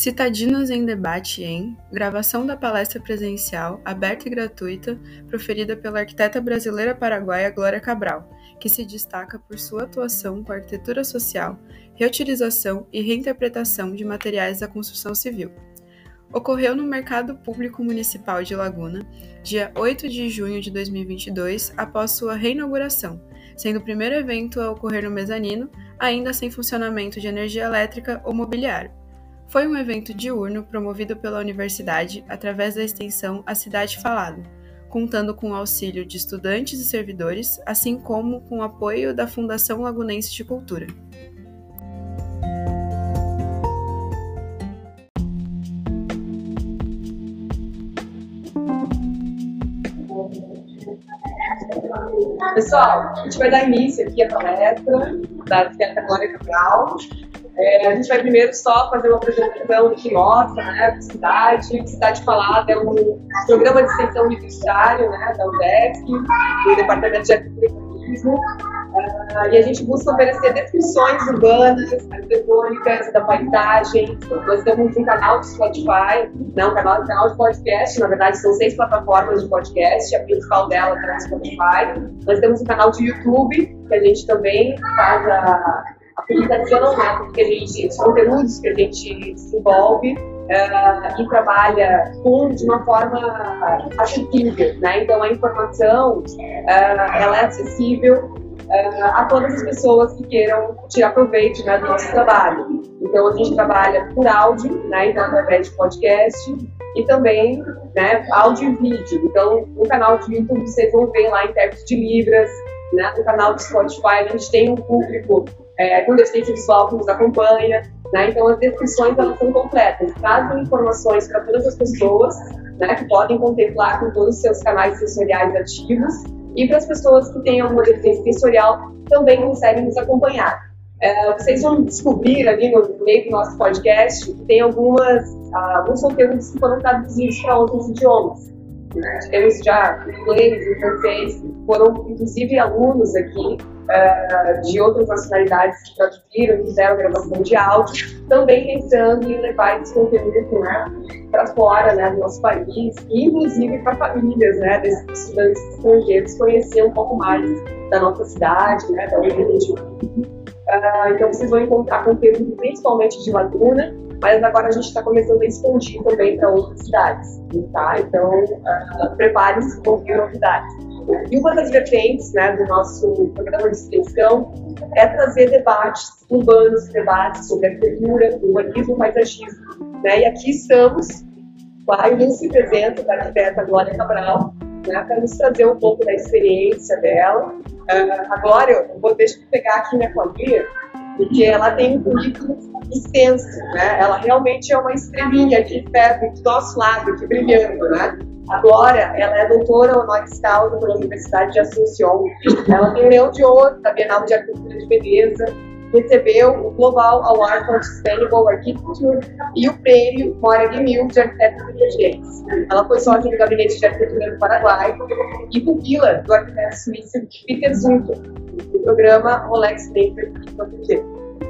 Citadinos em debate em gravação da palestra presencial, aberta e gratuita, proferida pela arquiteta brasileira paraguaia Glória Cabral, que se destaca por sua atuação com arquitetura social, reutilização e reinterpretação de materiais da construção civil. Ocorreu no Mercado Público Municipal de Laguna, dia 8 de junho de 2022, após sua reinauguração, sendo o primeiro evento a ocorrer no mezanino, ainda sem funcionamento de energia elétrica ou mobiliário. Foi um evento diurno promovido pela universidade através da extensão A Cidade Falada, contando com o auxílio de estudantes e servidores, assim como com o apoio da Fundação Lagunense de Cultura. Pessoal, a gente vai dar início aqui à palestra da arquiteta Glória Cabral. É, a gente vai primeiro só fazer uma apresentação que mostra né, a cidade. Cidade Falada é um programa de extensão universitário né, da UDESC, do Departamento de Arquitetura e. Uh, e a gente busca oferecer descrições urbanas, arquitetônicas, da paisagem. Nós temos um canal de Spotify, não, um canal, um canal de podcast, na verdade são seis plataformas de podcast, a principal dela é o Spotify. Nós temos um canal de YouTube, que a gente também faz a, a publicação, né, porque a gente, os conteúdos que a gente desenvolve uh, e trabalha com, de uma forma acessível, né? Então a informação uh, ela é acessível uh, a todas as pessoas que queiram tirar proveito né, do nosso trabalho. Então a gente trabalha por áudio, né? Então através de podcast e também né, áudio e vídeo. Então no canal de YouTube vocês vão ver lá intérprete de libras, né? No canal do Spotify a gente tem um público é, com deficiência visual que nos acompanha. Né? Então, as descrições elas são completas, trazem informações para todas as pessoas né, que podem contemplar com todos os seus canais sensoriais ativos e para as pessoas que têm alguma deficiência sensorial também conseguem nos acompanhar. É, vocês vão descobrir ali no meio do nosso podcast que tem algumas, alguns conteúdos que foram traduzidos para outros idiomas. Né? Temos já inglês e francês, foram inclusive alunos aqui uh, de outras nacionalidades que traduziram, fizeram gravação de áudio, também pensando em levar esse conteúdo né, para fora né, do nosso país, e inclusive para famílias né, desses estudantes estrangeiros conhecer um pouco mais da nossa cidade, né, da onde a gente Uh, então vocês vão encontrar conteúdo principalmente de Laguna, mas agora a gente está começando a expandir também para outras cidades, tá? Então uh, prepare-se ouvir novidades. E uma das vertentes né, do nosso programa de extensão é trazer debates urbanos, debates sobre arquitetura, urbanismo, paisagismo. Né? E aqui estamos com a ilustre presença da arquiteta Glória Cabral, né, para nos trazer um pouco da experiência dela. Uh, a Glória, eu vou deixar pegar aqui minha colinha, porque ela tem um currículo extenso, né? Ela realmente é uma estrelinha aqui perto, do nosso lado, aqui brilhando, né? A Glória, ela é doutora honoris causa pela Universidade de Assunção. Ela tem Leão de Ouro da Bienal de Arquitetura de Veneza, recebeu o Global Award for Sustainable Architecture e o prêmio Mora de Mil de Arquitetos Emergentes. Ela foi sócia do Gabinete de Arquitetura do Paraguai e pupila do arquiteto suíço Peter Zunker, do programa Rolex em português.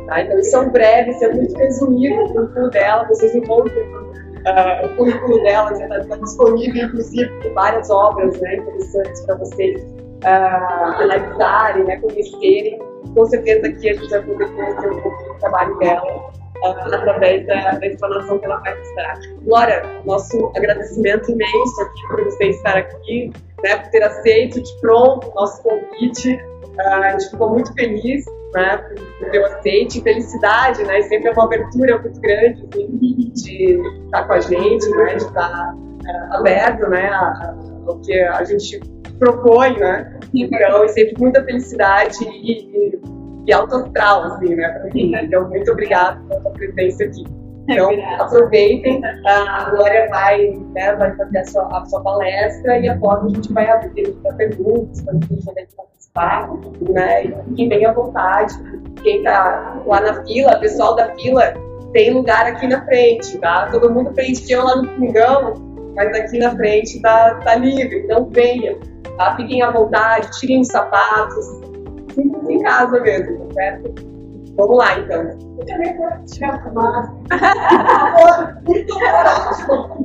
Tá? Então, isso é um breve, isso é muito resumido o currículo dela, vocês encontram Uh, o currículo dela está tá disponível, inclusive, várias obras né, interessantes para vocês uh, analisarem, né, conhecerem. Com certeza aqui a gente vai poder conhecer um pouco do trabalho dela uh, através da, da explanação que ela vai mostrar. Glória, nosso agradecimento imenso aqui por você estar aqui, né, por ter aceito de pronto o nosso convite. a gente ficou muito feliz né, por ter o aceite, felicidade, né, sempre é uma abertura muito grande assim, de estar com a gente, né, de estar uh, aberto, né, ao que a gente propõe, né, então, é sempre muita felicidade e, e, e assim, né, mim, então, muito obrigada pela sua presença aqui. Então, aproveitem, a Glória vai, né, vai fazer a sua, a sua palestra e após a gente vai abrir para perguntas, para gente poder participar, né? E fiquem bem à vontade. Quem está lá na fila, pessoal da fila, tem lugar aqui na frente, tá? Todo mundo preencheu lá no pingão, mas aqui na frente tá, tá livre, então venham, tá? Fiquem à vontade, tirem os sapatos, sintam em casa mesmo, tá certo? Vamos lá, então. Eu também vou tirar a fumaça. Muito bom.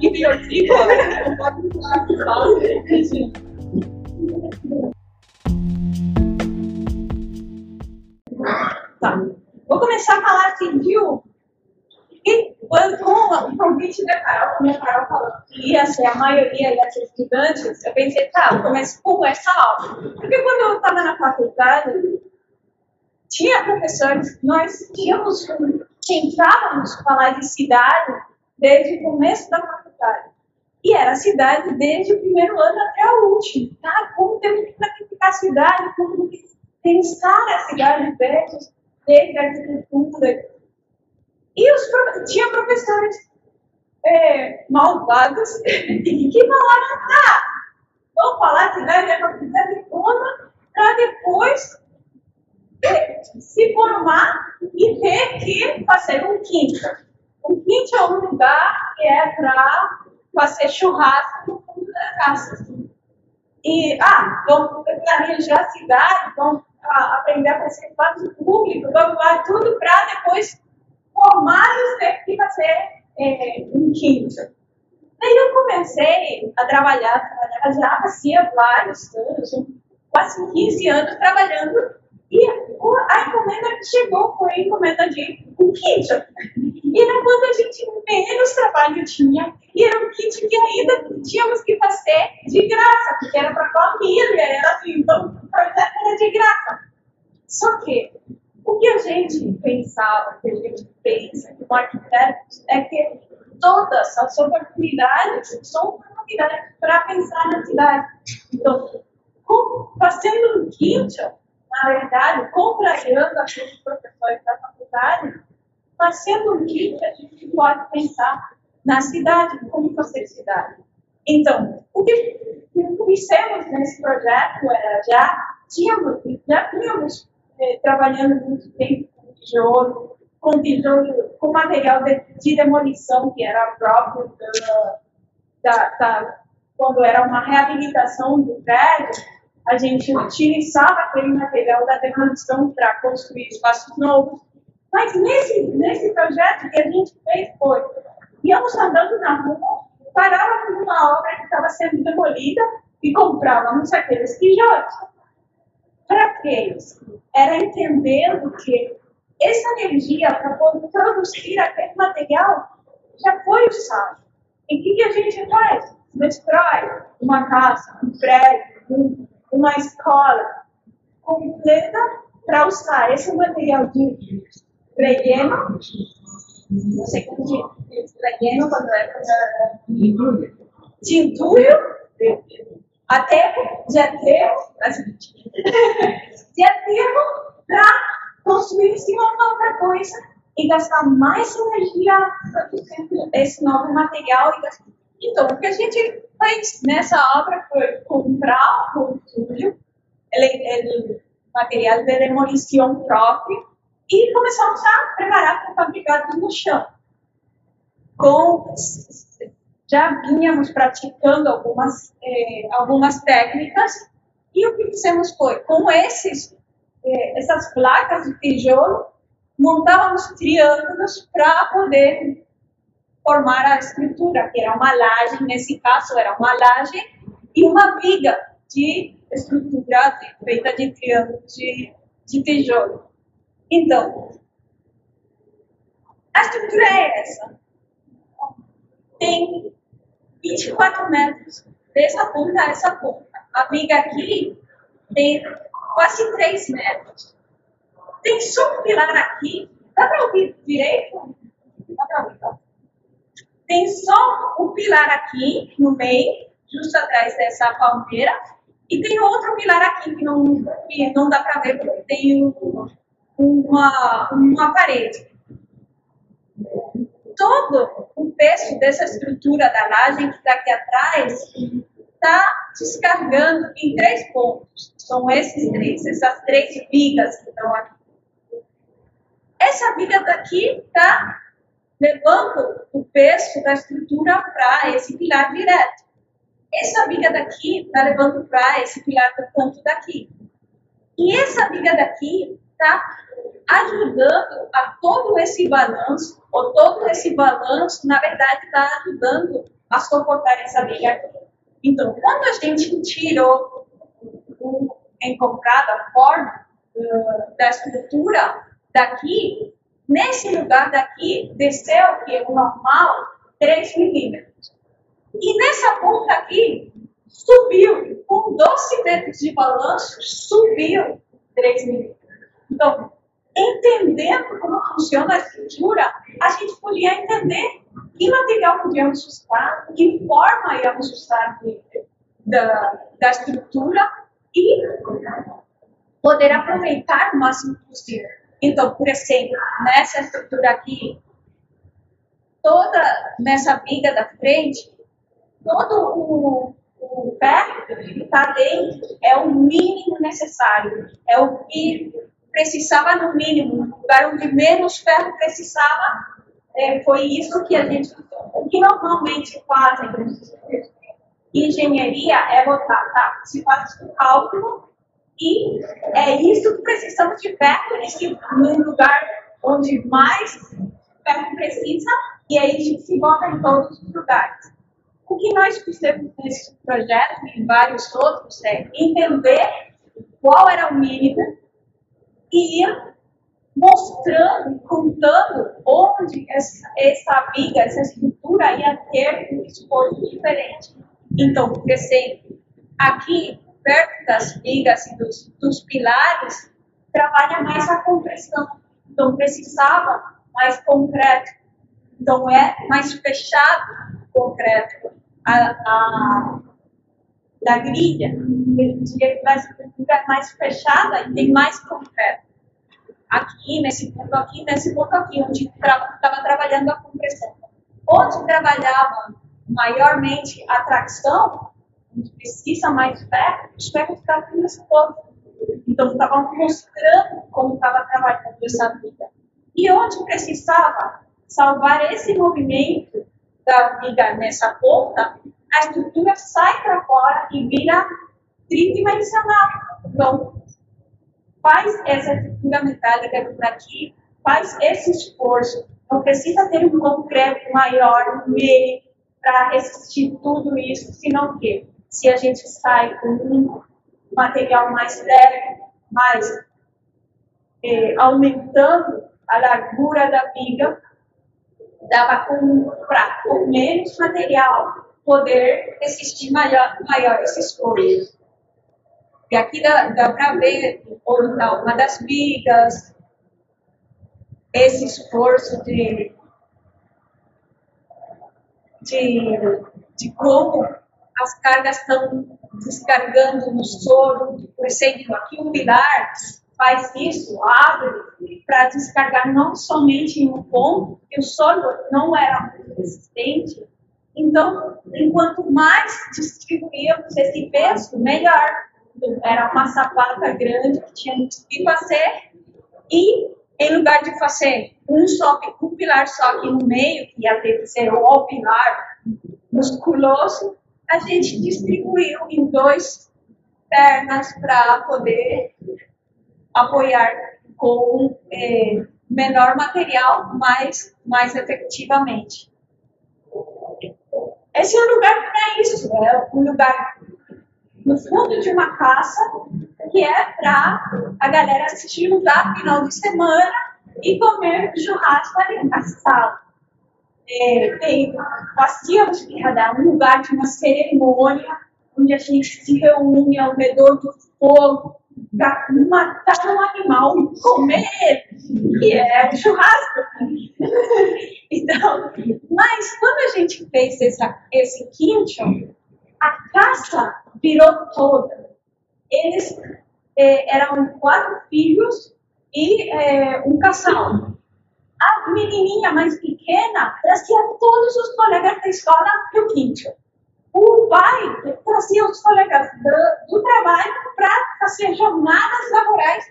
E piorzinho, não pode Tá. Vou começar a falar assim, viu? E quando, com o convite da Carol, como a Carol falou que ia ser a maioria ia estudantes, eu pensei, tá, eu começo com essa aula. Porque quando eu estava na faculdade, tinha professores, nós tínhamos, tentávamos falar de cidade desde o começo da faculdade. E era cidade desde o primeiro ano até o último. Tá? Como temos que planificar a cidade, como pensar a cidade desde, desde a arquitetura. E os, tinha professores é, malvados que falavam, ah, vamos falar cidade, é uma cidade toda, para depois se formar e ter que fazer um quinto. Um quinto é um lugar que é para fazer churrasco no fundo da casa. E, ah, vamos planejar a cidade, vamos ah, aprender a fazer espaço público, vamos lá, tudo para depois formar e ter que fazer é, um quinto. Daí eu comecei a trabalhar, trabalhar já fazia vários anos, quase 15 anos trabalhando e a encomenda que chegou foi a encomenda de um kit. E era quando a gente menos trabalho tinha. E era um kit que ainda tínhamos que fazer de graça, porque era para família, era assim, então era de graça. Só que o que a gente pensava, que a gente pensa que o arquiteto é que todas as oportunidades são oportunidades para pensar na cidade. Então, fazendo um kit, na verdade, contrariando aqueles professores da faculdade, mas sendo um que a gente pode pensar na cidade, como fazer cidade. Então, o que fizemos nesse projeto era já tínhamos, já tínhamos eh, trabalhando muito tempo com tijolo, com tijolo, com material de, de demolição que era próprio da, da, da, quando era uma reabilitação do prédio, a gente utilizava aquele material da demolição para construir espaços novos. Mas nesse, nesse projeto que a gente fez foi, íamos andando na rua, parávamos numa obra que estava sendo demolida e comprávamos aqueles tijolos. Quê? Era entendendo que essa energia para produzir aquele material já foi usada. E o que, que a gente faz? Destrói uma casa, um prédio, um, uma escola completa para usar esse material de relleno, não sei como diz, relleno quando é de entulho, aterro, de aterro, de aterro para construir em cima uma outra coisa e gastar mais energia produzindo esse novo material. Então, o que a gente fez nessa obra foi comprar o estúdio, o material de demolição próprio, e começamos a preparar para fabricar no chão. Com, já vínhamos praticando algumas, eh, algumas técnicas, e o que fizemos foi, com esses, eh, essas placas de tijolo, montávamos triângulos para poder formar a estrutura, que era uma laje, nesse caso era uma laje e uma viga de estrutura de, feita de triângulos de, de tijolo. Então, a estrutura é essa. Tem 24 metros dessa ponta a essa ponta. A viga aqui tem quase 3 metros. Tem só um pilar aqui. Dá para ouvir direito? Dá para ouvir, tá? Tem só um pilar aqui no meio, justo atrás dessa palmeira, e tem outro pilar aqui que não, que não dá para ver porque tem um, uma, uma parede. Todo o peso dessa estrutura da laje que está aqui atrás está descarregando em três pontos. São esses três, essas três vigas que estão aqui. Essa viga daqui está levando o peso da estrutura para esse pilar direto. Essa viga daqui está levando para esse pilar do canto daqui. E essa viga daqui está ajudando a todo esse balanço, ou todo esse balanço, na verdade, está ajudando a suportar essa aqui. Então, quando a gente tirou o encontrado a forma uh, da estrutura daqui, nesse lugar daqui, desceu, que é o normal, 3 milímetros. E nessa ponta aqui, subiu, com 12 metros de balanço, subiu 3 milímetros. Então, entendendo como funciona a estrutura, a gente podia entender que material podíamos usar, que forma íamos usar de, da, da estrutura e poder aproveitar o máximo possível. Então, por exemplo, nessa estrutura aqui, toda nessa viga da frente, todo o, o ferro que está dentro é o mínimo necessário, é o que precisava no mínimo, no lugar onde menos ferro precisava, é, foi isso que a gente, o que normalmente fazem engenharia é botar, tá? Se faz o cálculo e é isso que precisamos de ferro nesse, no lugar onde mais ferro precisa e aí se bota em todos os lugares. O que nós fizemos nesse projeto e vários outros é entender qual era o mínimo e ir mostrando, contando onde essa, essa essa estrutura ia ter um esforço diferente. Então, por exemplo, aqui, perto das vigas e dos, dos pilares, trabalha mais a compressão. Então, precisava mais concreto. Então, é mais fechado concreto. A, a, da grilha, que mais, mais fechada e tem mais concreto. Aqui, nesse ponto aqui, nesse ponto aqui, onde estava tra trabalhando a compressão. Onde trabalhava maiormente a tração, onde precisa mais ferro, os ferros ficavam nesse ponto. Então, estavam mostrando como estava trabalhando essa viga. E onde precisava salvar esse movimento da viga nessa ponta, a estrutura sai para fora e vira tridimensional. Então, faz essa estrutura metálica aqui, faz esse esforço. Não precisa ter um concreto maior no meio para resistir tudo isso, senão que se a gente sai com um material mais leve, mais eh, aumentando a largura da viga, dava com, com menos material poder resistir maior, maior esforço. E aqui dá, dá para ver uma das vigas, esse esforço de, de, de como as cargas estão descargando no solo, por exemplo, aqui um pilar faz isso, abre, para descargar não somente em um ponto, que o solo não era resistente, então, enquanto mais distribuíamos esse peso, melhor. Era uma sapata grande que tinha que fazer e em lugar de fazer um só um pilar só aqui no meio, que ia ter que ser o pilar musculoso, a gente distribuiu em dois pernas para poder apoiar com é, menor material, mas mais efetivamente. Esse é um lugar para isso, é um lugar no fundo de uma casa que é para a galera se juntar final de semana e comer churrasco ali sala. É, tem bastiões de cada um lugar de uma cerimônia onde a gente se reúne ao redor do fogo matar um animal e comer, que é o churrasco. então, mas quando a gente fez essa, esse quinto, a caça virou toda. Eles é, eram quatro filhos e é, um casal. A menininha mais pequena trazia todos os colegas da escola para o quinto. O pai trazia os colegas do, do trabalho para fazer jornadas laborais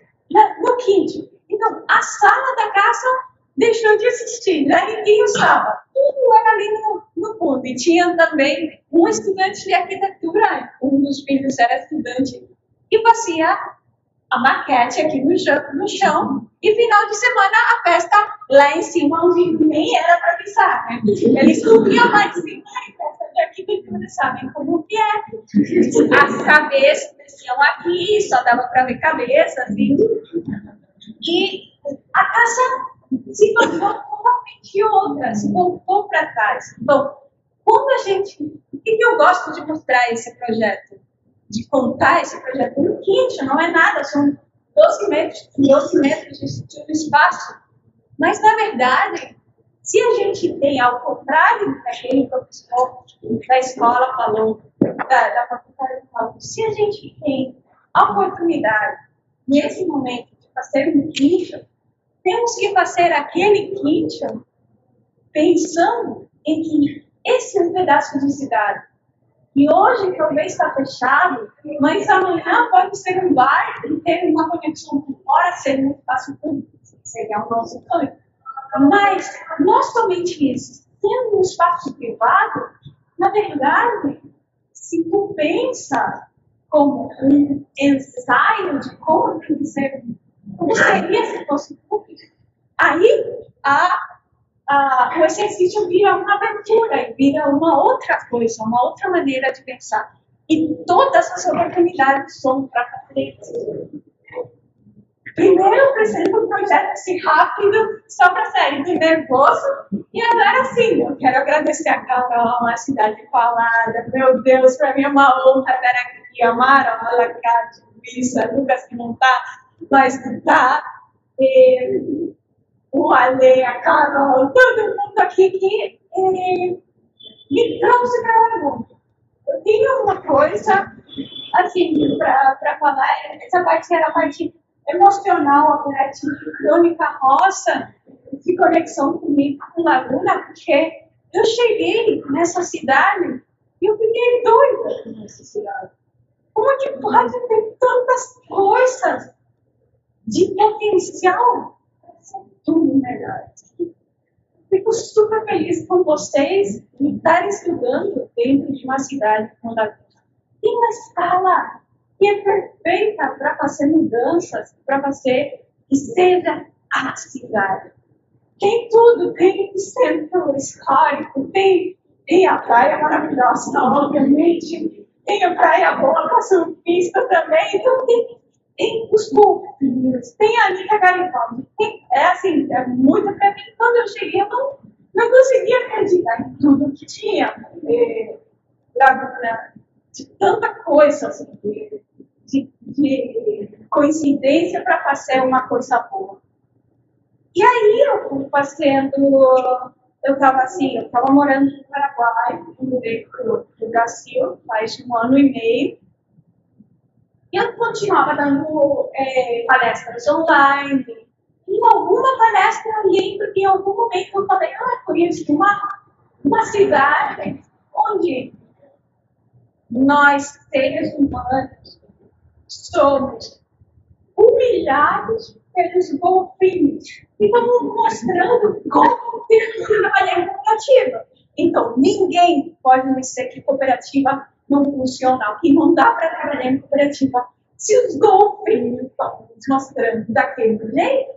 no quinto. Então, a sala da casa deixou de existir, já ninguém usava. Tudo era ali no, no fundo. E tinha também um estudante de arquitetura, um dos filhos era estudante, e fazia a maquete aqui no chão, no chão e final de semana a festa lá em cima, onde nem era para pisar. Né? Eles subiam lá em cima e de arquitetura, sabem como que é. As cabeças desciam aqui, só dava para ver cabeça, assim. E a casa se tornou totalmente outra, se voltou para trás. Bom, quando a gente. O que eu gosto de mostrar esse projeto? De contar esse projeto no kit, não é nada, são 12 metros, 12 metros de espaço. Mas, na verdade, se a gente tem, ao contrário daquele professor da escola falou, da, da faculdade falou, se a gente tem a oportunidade, nesse momento, de fazer um kit, temos que fazer aquele kit pensando em que esse é um pedaço de cidade e hoje talvez está fechado, mas amanhã pode ser um bar e ter uma conexão com fora, ser um espaço público, seria o nosso sonho. Mas não somente isso, tendo um espaço privado, na verdade, se tu pensa como um ensaio de como tem que ser, como seria se fosse público, aí a ah, o exercício vira uma aventura e vira uma outra coisa, uma outra maneira de pensar. E todas as oportunidades são para isso. Primeiro eu apresento um projeto assim rápido, só para sair do nervoso. E agora sim, eu quero agradecer a Carol, a cidade falada. Meu Deus, para mim é uma honra estar aqui. Amaro, a Lacate, Luísa, Lucas que não está, mas está. E o Ale, a Carol, todo mundo aqui que eh, me trouxe para o mundo. Eu tenho uma coisa, assim, para falar, essa parte era a parte emocional, a parte crônica roça, de conexão comigo, com Laguna, porque eu cheguei nessa cidade e eu fiquei doida nessa cidade. Como que pode ter tantas coisas de potencial tudo melhor. Fico super feliz com vocês em estarem estudando dentro de uma cidade como a Tem uma escala que é perfeita para fazer mudanças, para fazer que seja a cidade. Tem tudo, tem centro histórico, tem, tem a praia maravilhosa, obviamente, tem a praia boa para surfista também, então tem tem os golfinhos, tem a Anitta Garibaldi. Tem, é assim, é muito pra mim. Quando eu cheguei, eu não, não conseguia acreditar em tudo que tinha. É, pra, de tanta coisa, assim, de, de coincidência para fazer uma coisa boa. E aí eu fui fazendo. Eu estava assim, eu estava morando no Paraguai, mudei para o Brasil faz um ano e meio. E eu continuava dando é, palestras online. Em alguma palestra eu lembro que em algum momento eu falei, ah, conheço uma, uma cidade onde nós, seres humanos, somos humilhados pelos golfinhos. E vamos mostrando como temos que trabalhar em cooperativa. Então, ninguém pode dizer que cooperativa não funciona, que não dá para trabalhar em cooperativa. Se os golfinhos estão nos mostrando daquele jeito,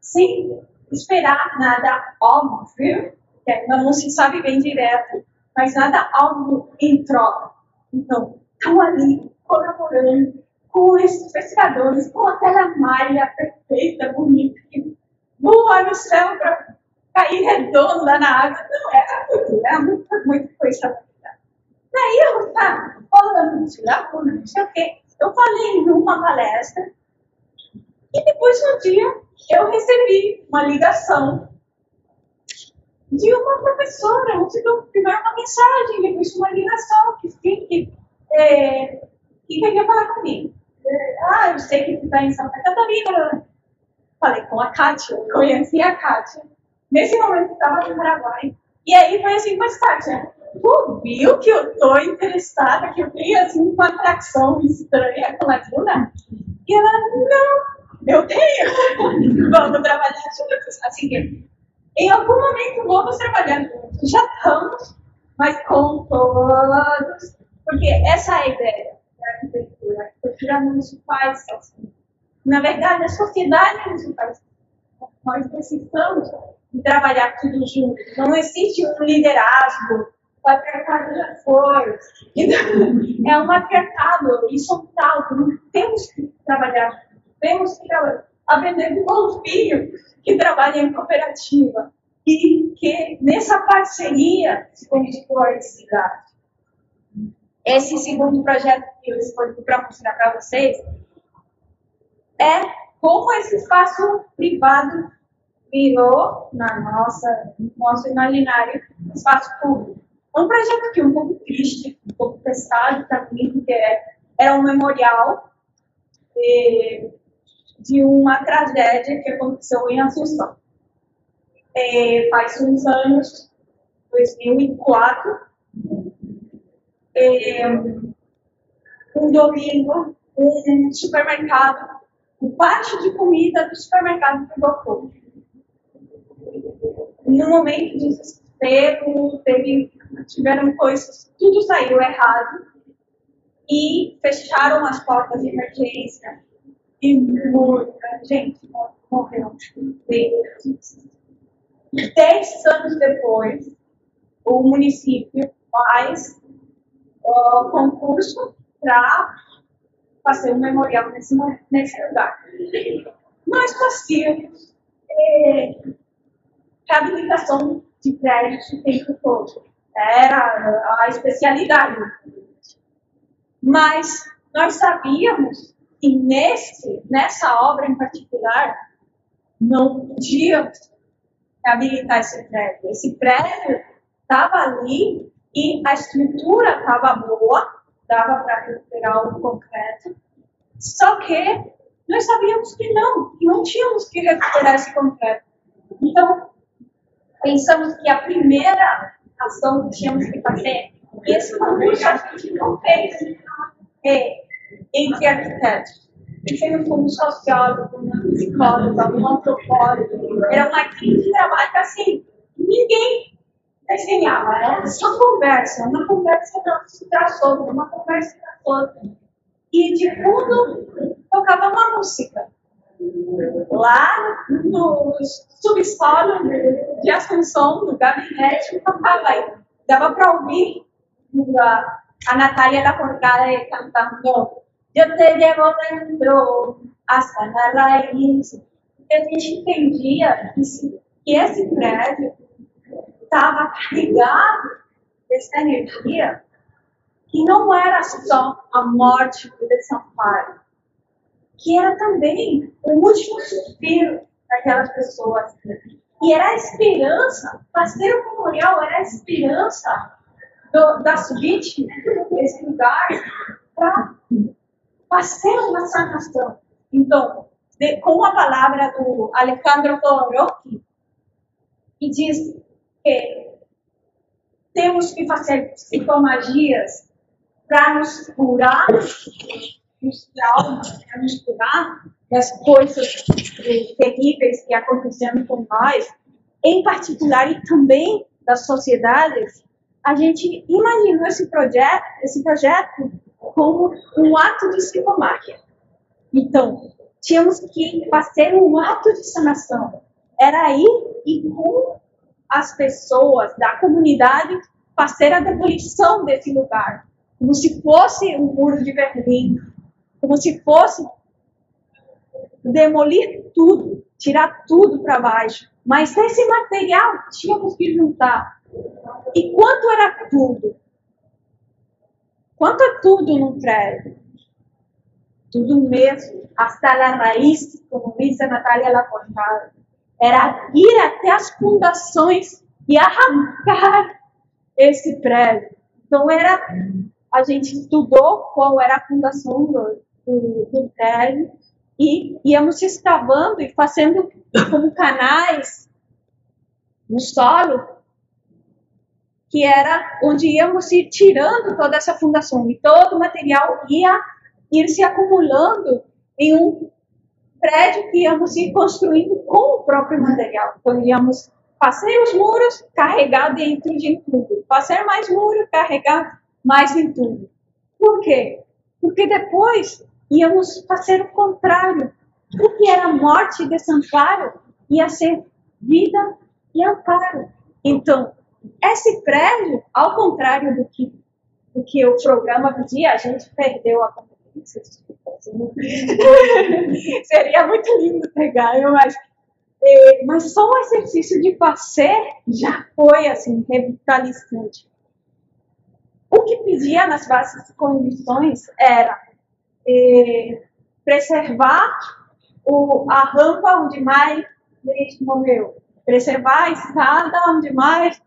sem esperar nada óbvio, que não se sabe bem direto, mas nada óbvio em troca. Então, estão ali colaborando com esses pescadores, com aquela malha perfeita, bonita, que voa no céu para cair redonda na água. Não, era muito, era muito, muito coisa Daí eu estava falando de lacuna, não sei o quê. Eu falei numa palestra e depois um dia eu recebi uma ligação de uma professora, onde eu primeiro uma mensagem, depois uma ligação que, que, é, que queria falar comigo. Ah, eu sei que tu está em Santa Catarina. Falei com a Kátia, conheci a Kátia. Nesse momento estava no Paraguai. E aí foi assim, mas Kátia, tu viu que eu tô interessada, que eu tenho assim uma atração estranha com a Luna? E ela, não, eu tenho. vamos trabalhar juntos. Assim que, em algum momento vamos trabalhar juntos. Já estamos, mas com todos. Porque essa é a ideia da arquitetura. Se faz assim. Na verdade, a sociedade faz. Nós precisamos trabalhar tudo junto. Não existe um liderazgo. O patriarcado já foi. É um matriarcado horizontal. Temos que trabalhar. Temos que trabalhar. Aprender com o filho que trabalha em cooperativa e que nessa parceria se constrói a cidade. Esse segundo projeto que eu escolhi para mostrar para vocês é como esse espaço privado virou na nossa, no nosso imaginário espaço público. É um projeto que é um pouco triste, um pouco pesado também, porque é, era um memorial de, de uma tragédia que aconteceu em Assunção. É, faz uns anos, 2004, é, um domingo, um supermercado, o pátio de comida do supermercado pegou fogo. No momento de desespero, teve, tiveram coisas, tudo saiu errado e fecharam as portas de emergência e muita gente morreu. Dez anos depois, o município faz concurso para fazer um memorial nesse, nesse lugar. Nós fazíamos é, reabilitação de prédios o tempo todo. Era a especialidade. Mas nós sabíamos que nesse, nessa obra em particular não podíamos reabilitar esse prédio. Esse prédio estava ali e a estrutura estava boa, dava para recuperar o concreto, só que nós sabíamos que não, que não tínhamos que recuperar esse concreto. Então, pensamos que a primeira ação que tínhamos que fazer, e esse concurso a gente não fez é, entre arquitetos. Pensamos como sociólogo, uma psicóloga, um antropólogo. Era uma equipe de trabalho assim, ninguém desenhava, era só conversa, uma conversa traz outra, uma conversa traz outra. E de fundo tocava uma música. Lá no subsolo de Assunção, no gabinete, tocava aí. Dava para ouvir a, a Natália da Forcada cantando Eu te levo dentro hasta la raiz. E a gente entendia que, que esse prédio estava carregado dessa energia que não era só a morte de Sampaio, que era também o último suspiro daquelas pessoas. E era a esperança, fazer o memorial era a esperança do, das vítimas desse lugar para fazer uma sanação. Então, de, com a palavra do Alejandro Jodorowsky, que diz temos que fazer psicomagias para nos curar dos traumas, para nos curar das coisas terríveis que aconteceram com nós, em particular e também das sociedades, a gente imaginou esse projeto, esse projeto como um ato de psicomagia. Então, tínhamos que fazer um ato de sanação. Era ir e com as pessoas da comunidade fazer a demolição desse lugar, como se fosse um muro de Berlim, como se fosse demolir tudo, tirar tudo para baixo. Mas esse material tínhamos que juntar. E quanto era tudo? Quanto é tudo num prédio? Tudo mesmo, hasta a raiz, como diz a Natália Laportada era ir até as fundações e arrancar esse prédio. Então era a gente estudou qual era a fundação do, do, do prédio e íamos escavando e fazendo como canais no solo que era onde íamos ir tirando toda essa fundação e todo o material ia ir se acumulando em um prédio que íamos ir construindo com o próprio material. Então, íamos fazer os muros, carregar dentro de tudo. Fazer mais muro, carregar mais em tudo. Por quê? Porque depois íamos fazer o contrário. o que era morte e desamparo ia ser vida e amparo. Então, esse prédio, ao contrário do que, do que o programa pedia, a gente perdeu a competência. Seria muito lindo pegar, eu acho. É, mas só o exercício de fazer já foi assim revitalizante. O que pedia nas bases condições era é, preservar o, a rampa onde mais gente morreu, preservar a estrada onde mais.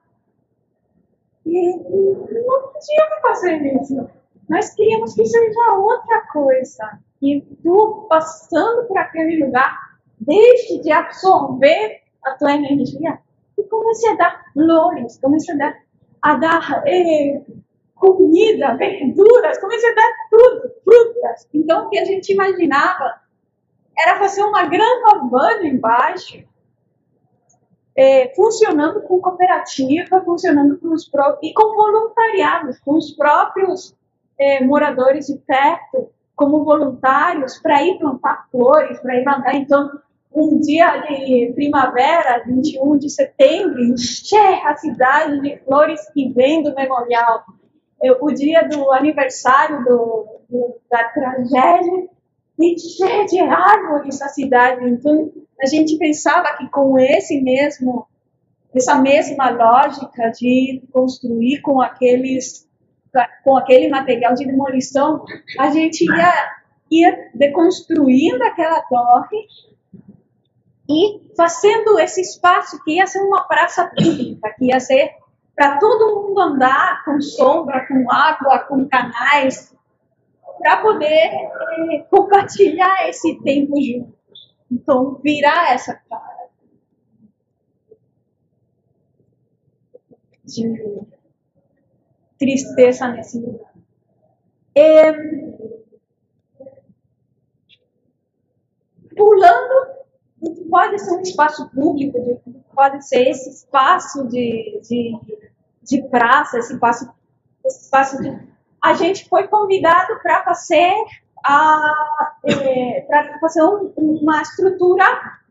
E não podíamos fazer isso. Nós queríamos que seja outra coisa. E tu, passando por aquele lugar, deixe de absorver a tua energia e comece a dar flores, comece a dar, a dar eh, comida, verduras, comece a dar tudo, frutas. Então, o que a gente imaginava era fazer uma grande urbana embaixo, é, funcionando com cooperativa, funcionando com os próprios, e com voluntariados, com os próprios é, moradores de perto, como voluntários, para ir plantar flores, para ir mandar. Então, um dia de primavera, 21 de setembro, encher a cidade de flores que vem do memorial. É, o dia do aniversário do, do, da tragédia, encher de árvores a cidade. Então, a gente pensava que com esse mesmo, essa mesma lógica de construir com aqueles, com aquele material de demolição, a gente ia, ia deconstruindo aquela torre e fazendo esse espaço que ia ser uma praça pública, que ia ser para todo mundo andar com sombra, com água, com canais, para poder é, compartilhar esse tempo juntos. Então, virar essa cara de tristeza nesse lugar. É, pulando pode ser um espaço público, pode ser esse espaço de, de, de praça, esse espaço, esse espaço de a gente foi convidado para fazer a é, fazer um, uma estrutura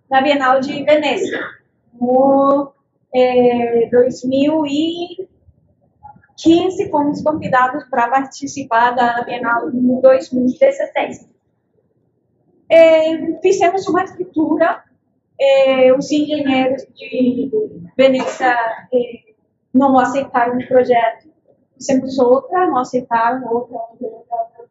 na Bienal de Veneza no é, 2015 fomos convidados para participar da Bienal no 2016 é, fizemos uma estrutura é, os engenheiros de Veneza é, não aceitaram o projeto fizemos outra, não aceitaram, outra, outra, outra.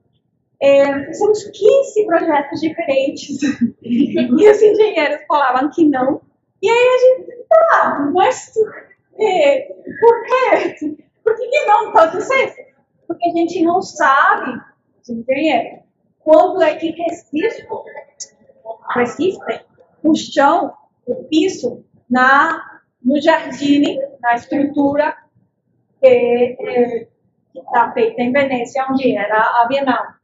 É, fizemos 15 projetos diferentes e os engenheiros falavam que não. E aí a gente, tá, mas é, por quê? Por que, que não todos esses? Porque a gente não sabe, os engenheiros, quando é que resiste, resiste o chão, o piso, na, no jardim, na estrutura que está feita em Veneza, onde era a Bienal.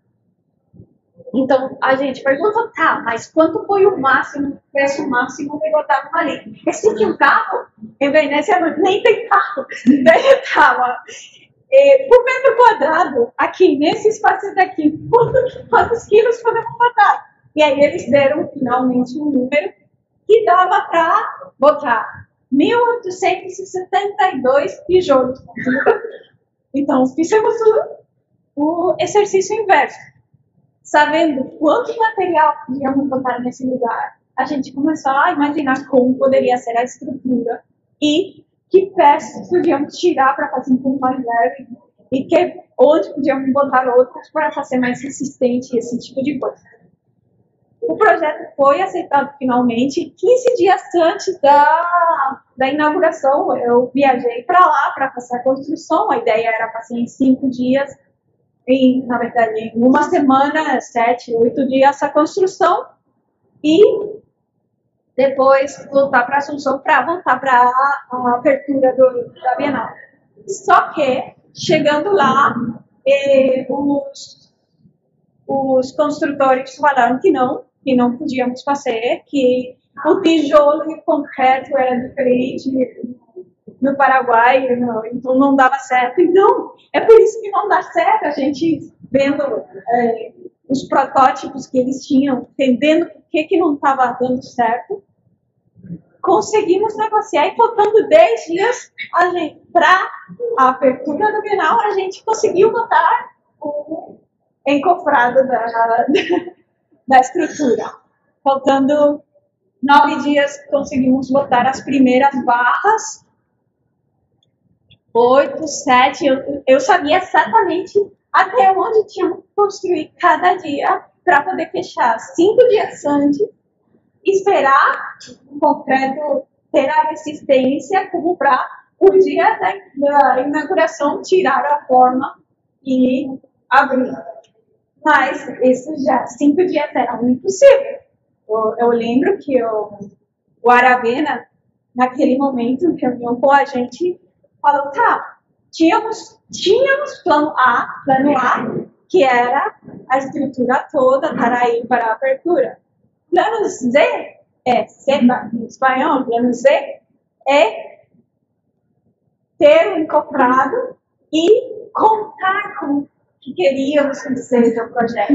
Então, a gente pergunta, tá, mas quanto foi o máximo, o preço máximo que botavam ali? Esse tinha um carro, em Veneza nem tem carro, daí estava é, por metro quadrado, aqui, nesse espaço daqui, quantos, quantos quilos podemos botar? E aí eles deram finalmente um número que dava para botar 1872 tijolos. Então, fizemos o, o exercício inverso. Sabendo quanto material podíamos botar nesse lugar, a gente começou a imaginar como poderia ser a estrutura e que peças podíamos tirar para fazer um pouco mais leve e que, onde podíamos botar outras para fazer mais resistente esse tipo de coisa. O projeto foi aceitado finalmente 15 dias antes da, da inauguração. Eu viajei para lá para fazer a construção. A ideia era fazer em cinco dias, em, na verdade, em uma semana, sete, oito dias a construção. E depois voltar para Assunção para voltar para a abertura do, da Bienal. Só que, chegando lá, eh, os, os construtores falaram que não, que não podíamos fazer, que o tijolo e o concreto era diferente no Paraguai, não, então não dava certo. Então, é por isso que não dá certo a gente vendo é, os protótipos que eles tinham, entendendo o que, que não estava dando certo, conseguimos negociar e faltando 10 dias para a abertura do Bienal, a gente conseguiu botar o encofrado da, da estrutura. Faltando nove dias, conseguimos botar as primeiras barras. Oito, sete, eu, eu sabia exatamente até onde tinha que construir cada dia para poder fechar cinco dias antes, esperar o concreto ter a resistência como para o dia da, inauguração tirar a forma e abrir. Mas isso já, cinco dias era impossível. Eu, eu lembro que eu, o Aravena, naquele momento, reunião com a gente, falou, tá, tínhamos, tínhamos plano A, plano A, que era a estrutura toda para ir para a abertura. Plano Z é, Z em espanhol, plano Z é ter um comprado e contar com que queríamos que seja o projeto.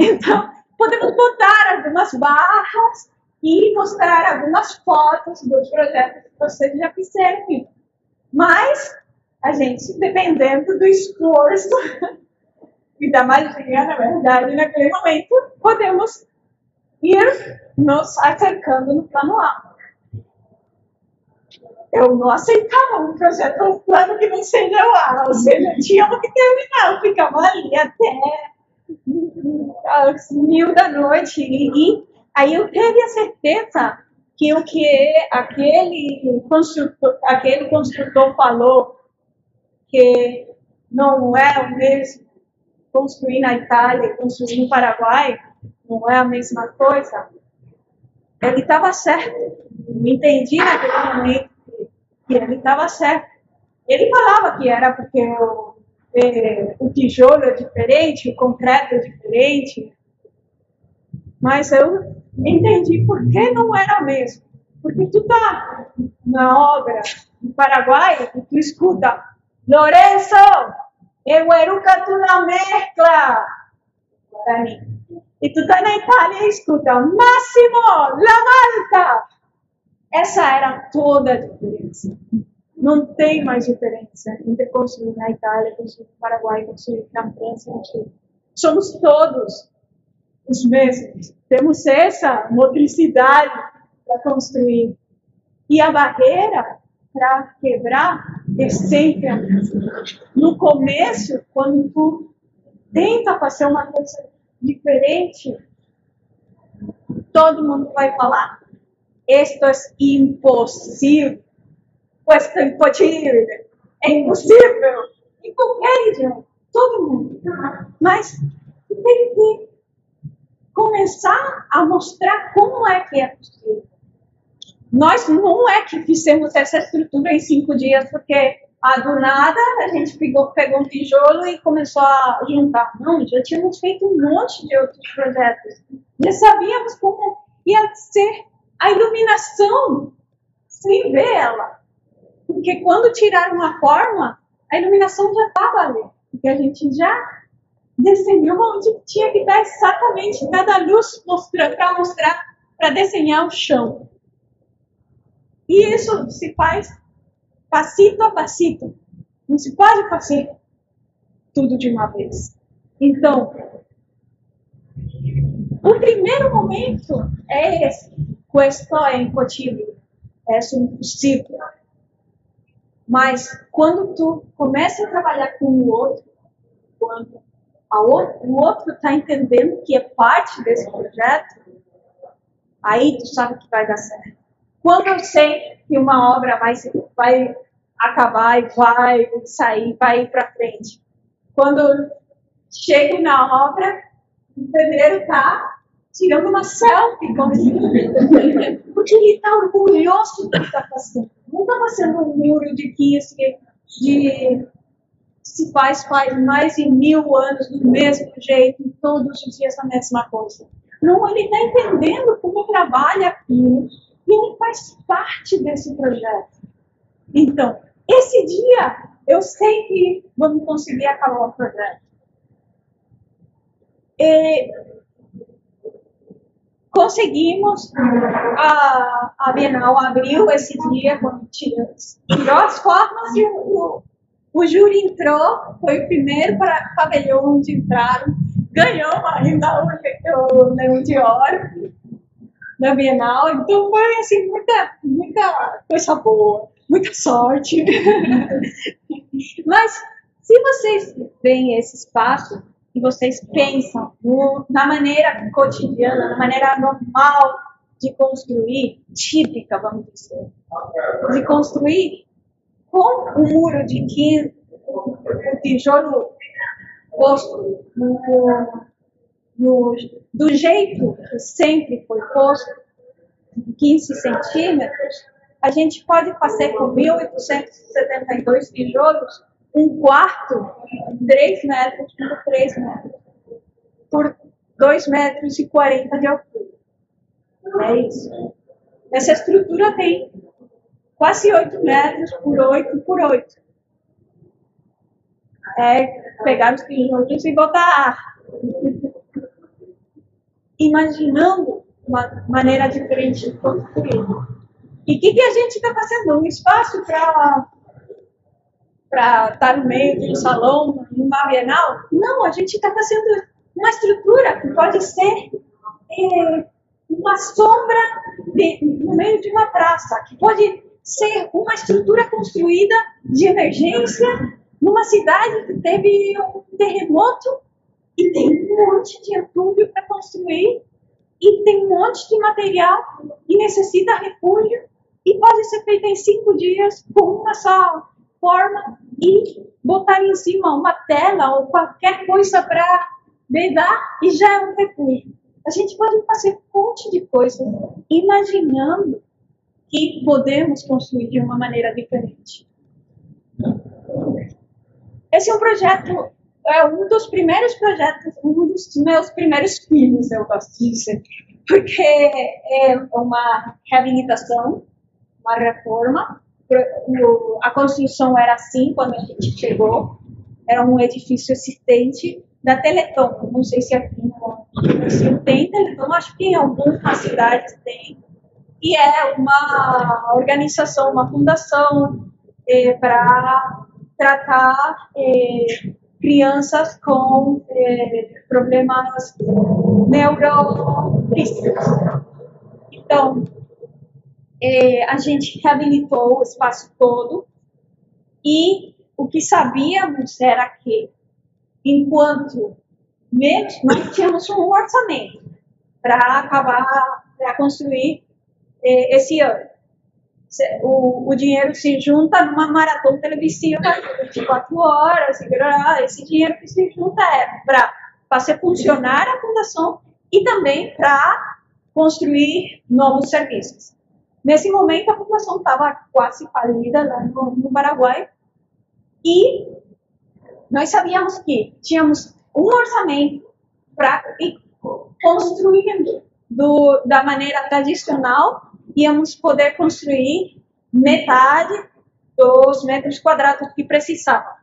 Então, podemos botar algumas barras e mostrar algumas fotos dos projetos que vocês já fizeram. Mas, a gente, dependendo do esforço e da magia, na verdade, naquele momento, podemos ir nos acercando no plano A. Eu não aceitava um projeto, um plano que não seja lá, ou seja, tinha que terminar, eu ficava ali até às mil da noite, e, e aí eu teve a certeza que o que aquele construtor, aquele construtor falou, que não é o mesmo construir na Itália, construir no Paraguai, não é a mesma coisa, ele estava certo. Me entendi naquele momento que ele estava certo. Ele falava que era porque o, é, o tijolo é diferente, o concreto é diferente, mas eu entendi por que não era mesmo. Porque tu tá na obra no Paraguai e tu escuta Lourenço, eu eruca tu na mescla. Guarani. E tu tá na Itália e escuta Máximo, la Malta. Essa era toda a diferença. Não tem mais diferença entre construir na Itália, construir no Paraguai, construir na França, construir. Somos todos os mesmos. Temos essa motricidade para construir. E a barreira para quebrar é sempre a mesma. No começo, quando tu tenta fazer uma coisa diferente, todo mundo vai falar: esto es imposible. Esto es impossível. É impossível. Em qualquer idioma. Todo mundo. Mas tem que começar a mostrar como é que é possível. Nós não é que fizemos essa estrutura em cinco dias, porque ah, do nada a gente pegou, pegou um tijolo e começou a juntar. Não, já tínhamos feito um monte de outros projetos. Já sabíamos como ia ser a iluminação sem ver ela. Porque quando tiraram uma forma, a iluminação já estava ali. Porque a gente já desenhou onde tinha que dar exatamente cada luz para mostrar, para desenhar o chão. E isso se faz passito a passito. Não se pode fazer tudo de uma vez. Então, o primeiro momento é esse questo é impossível, é impossível. Mas quando tu começa a trabalhar com o outro, quando outro, o outro está entendendo que é parte desse projeto, aí tu sabe que vai dar certo. Quando eu sei que uma obra vai, vai acabar e vai sair, vai ir para frente. Quando chego na obra, o pedreiro está tirando uma selfie com ele. Porque ele está orgulhoso do que está fazendo. Não está fazendo um muro de 15, de se faz, faz mais de mil anos do mesmo jeito, todos os dias a mesma coisa. Não, ele está entendendo como trabalha aquilo e ele faz parte desse projeto. Então, esse dia, eu sei que vamos conseguir acabar o projeto. E conseguimos, a, a Bienal abriu esse dia, tirou as formas e o, o júri entrou, foi o primeiro para pavilhão onde entraram, ganhou ainda o, o Leão de Ouro da Bienal, então foi assim, muita, muita coisa boa, muita sorte. Mas se vocês veem esse espaço e vocês pensam no, na maneira cotidiana, na maneira normal de construir, típica, vamos dizer, de construir com um muro de 15, um tijolo posto no, no, do jeito que sempre foi posto, 15 centímetros, a gente pode fazer com 1.872 tijolos um quarto 3 metros por 3 metros, por 2 metros e 40 de altura. É isso. Essa estrutura tem quase 8 metros por 8 por 8. É pegar os tijolos e botar imaginando uma maneira diferente de construir. E o que, que a gente está fazendo? Um espaço para para estar no meio de um salão, numa bienal. Não, a gente está fazendo uma estrutura que pode ser é, uma sombra de, no meio de uma praça, que pode ser uma estrutura construída de emergência numa cidade que teve um terremoto e tem um monte de entulho para construir e tem um monte de material e necessita refúgio e pode ser feita em cinco dias com uma só forma e botar em cima uma tela ou qualquer coisa para vedar e já é um refúgio. A gente pode fazer um monte de coisas imaginando que podemos construir de uma maneira diferente. Esse é um projeto, é um dos primeiros projetos, um dos meus primeiros filhos, eu gosto de dizer, porque é uma reabilitação, uma reforma a construção era assim quando a gente chegou, era um edifício existente da Teleton. Não sei se aqui no Brasil tem Teleton, acho que em algumas cidades tem. E é uma organização, uma fundação é, para tratar é, crianças com é, problemas neurolísticos. Então, é, a gente reabilitou o espaço todo e o que sabíamos era que, enquanto nós tínhamos um orçamento para acabar, para construir é, esse ano, o, o, dinheiro se junta numa maratona televisiva de 24 horas, esse dinheiro que se junta é para fazer funcionar a fundação e também para construir novos serviços. Nesse momento, a população estava quase falida lá no, no Paraguai e nós sabíamos que tínhamos um orçamento para ir construindo do, da maneira tradicional, íamos poder construir metade dos metros quadrados que precisávamos.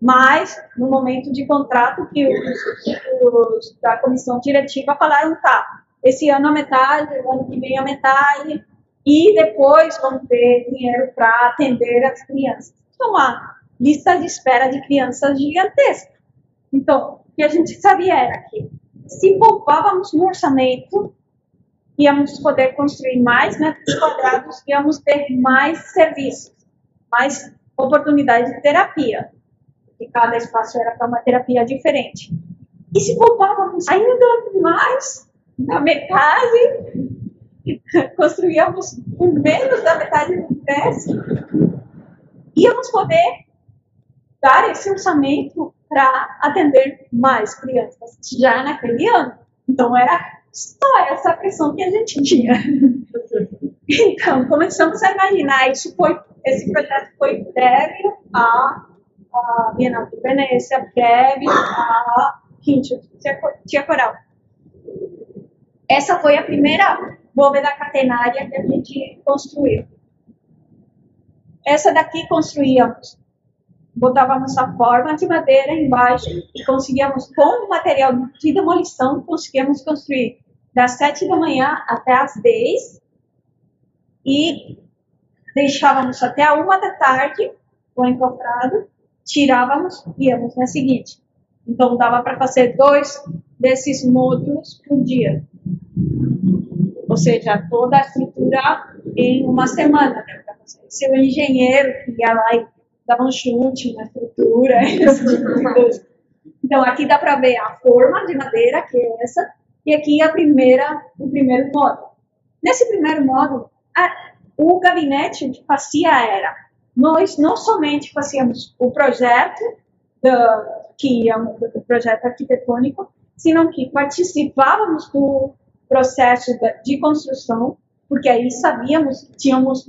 Mas, no momento de contrato, que os, os da comissão diretiva falaram, tá, esse ano a metade, o ano que vem a metade, e depois vão ter dinheiro para atender as crianças. Então, a lista de espera de crianças gigantesca. Então, o que a gente sabia era que se poupávamos no orçamento, íamos poder construir mais metros quadrados, íamos ter mais serviços, mais oportunidade de terapia, e cada espaço era para uma terapia diferente. E se poupávamos ainda mais, na metade, construíamos com menos da metade do preço, íamos poder dar esse orçamento para atender mais crianças já naquele ano. Então era só essa pressão que a gente tinha. Então começamos a imaginar isso foi esse projeto foi prévio à, à Bienal de Veneza, prévio à Quinto Tia Coral. Essa foi a primeira bóveda catenária que a gente construiu. Essa daqui construíamos botávamos a forma de madeira embaixo e conseguíamos, com o material de demolição, conseguíamos construir das 7 da manhã até as 10 e deixávamos até a uma da tarde o encofrado, tirávamos e íamos na seguinte. Então dava para fazer dois desses módulos por dia. Ou seja, toda a estrutura em uma semana. Né, Se o engenheiro que ia lá e dava um chute na estrutura, esse tipo de coisa. Então aqui dá para ver a forma de madeira, que é essa, e aqui a primeira, o primeiro módulo. Nesse primeiro módulo, a, o gabinete que fazia era, nós não somente fazíamos o projeto, do, que é do projeto arquitetônico, sino que participávamos do processo de construção, porque aí sabíamos que tínhamos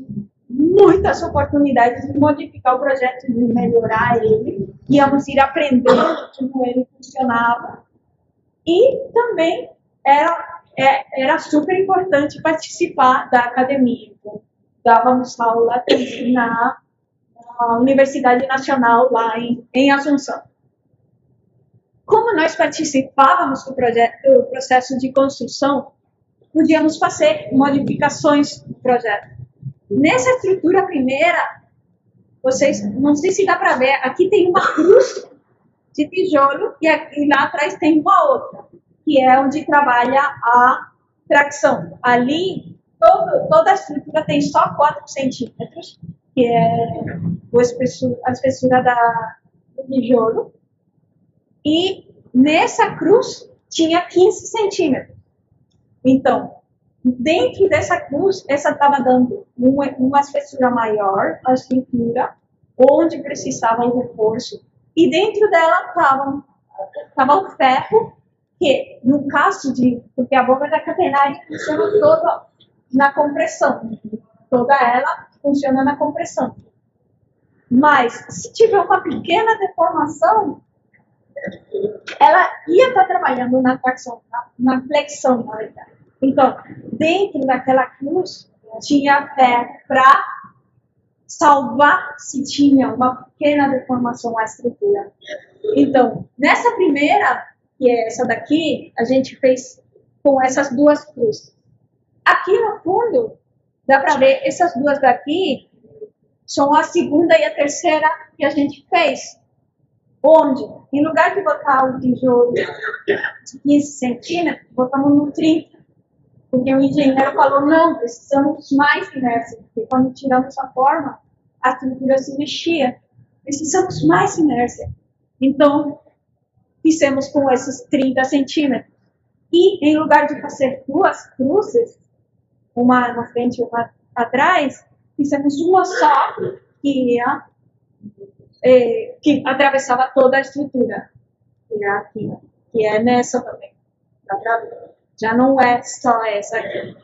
muitas oportunidades de modificar o projeto, de melhorar ele, íamos ir aprendendo como ele funcionava. E também era, é, era super importante participar da academia. Então, dávamos aula na, na Universidade Nacional, lá em, em Assunção. Como nós participávamos do, projeto, do processo de construção, podíamos fazer modificações do projeto. Nessa estrutura primeira, vocês, não sei se dá para ver, aqui tem uma cruz de tijolo e, aqui, lá atrás tem uma outra que é onde trabalha a tração. Ali, todo, toda a estrutura tem só 4 centímetros, que é espessura, a espessura da, do tijolo. E nessa cruz tinha 15 centímetros. Então, dentro dessa cruz, essa estava dando uma, uma espessura maior, a estrutura, onde precisava o reforço. E dentro dela estava tava o ferro que, no caso de. Porque a bomba da catenária funciona toda na compressão. Toda ela funciona na compressão. Mas, se tiver uma pequena deformação, ela ia estar trabalhando na tração, na, na flexão, na verdade. Então, dentro daquela cruz, tinha fé para salvar se tinha uma pequena deformação na estrutura. Então, nessa primeira, que é essa daqui, a gente fez com essas duas cruzes. Aqui no fundo, dá para ver essas duas daqui são a segunda e a terceira que a gente fez. Onde, em lugar de botar o tijolo de 15 centímetros, botamos no 30. Porque o engenheiro falou, não, precisamos mais inércia, porque quando tiramos a forma, a estrutura se mexia. Precisamos mais inércia. Então, fizemos com esses 30 centímetros. E em lugar de fazer duas cruzes, uma na frente e uma atrás, fizemos uma só que ia, é, que atravessava toda a estrutura. Que é nessa também. Já não é só essa aqui.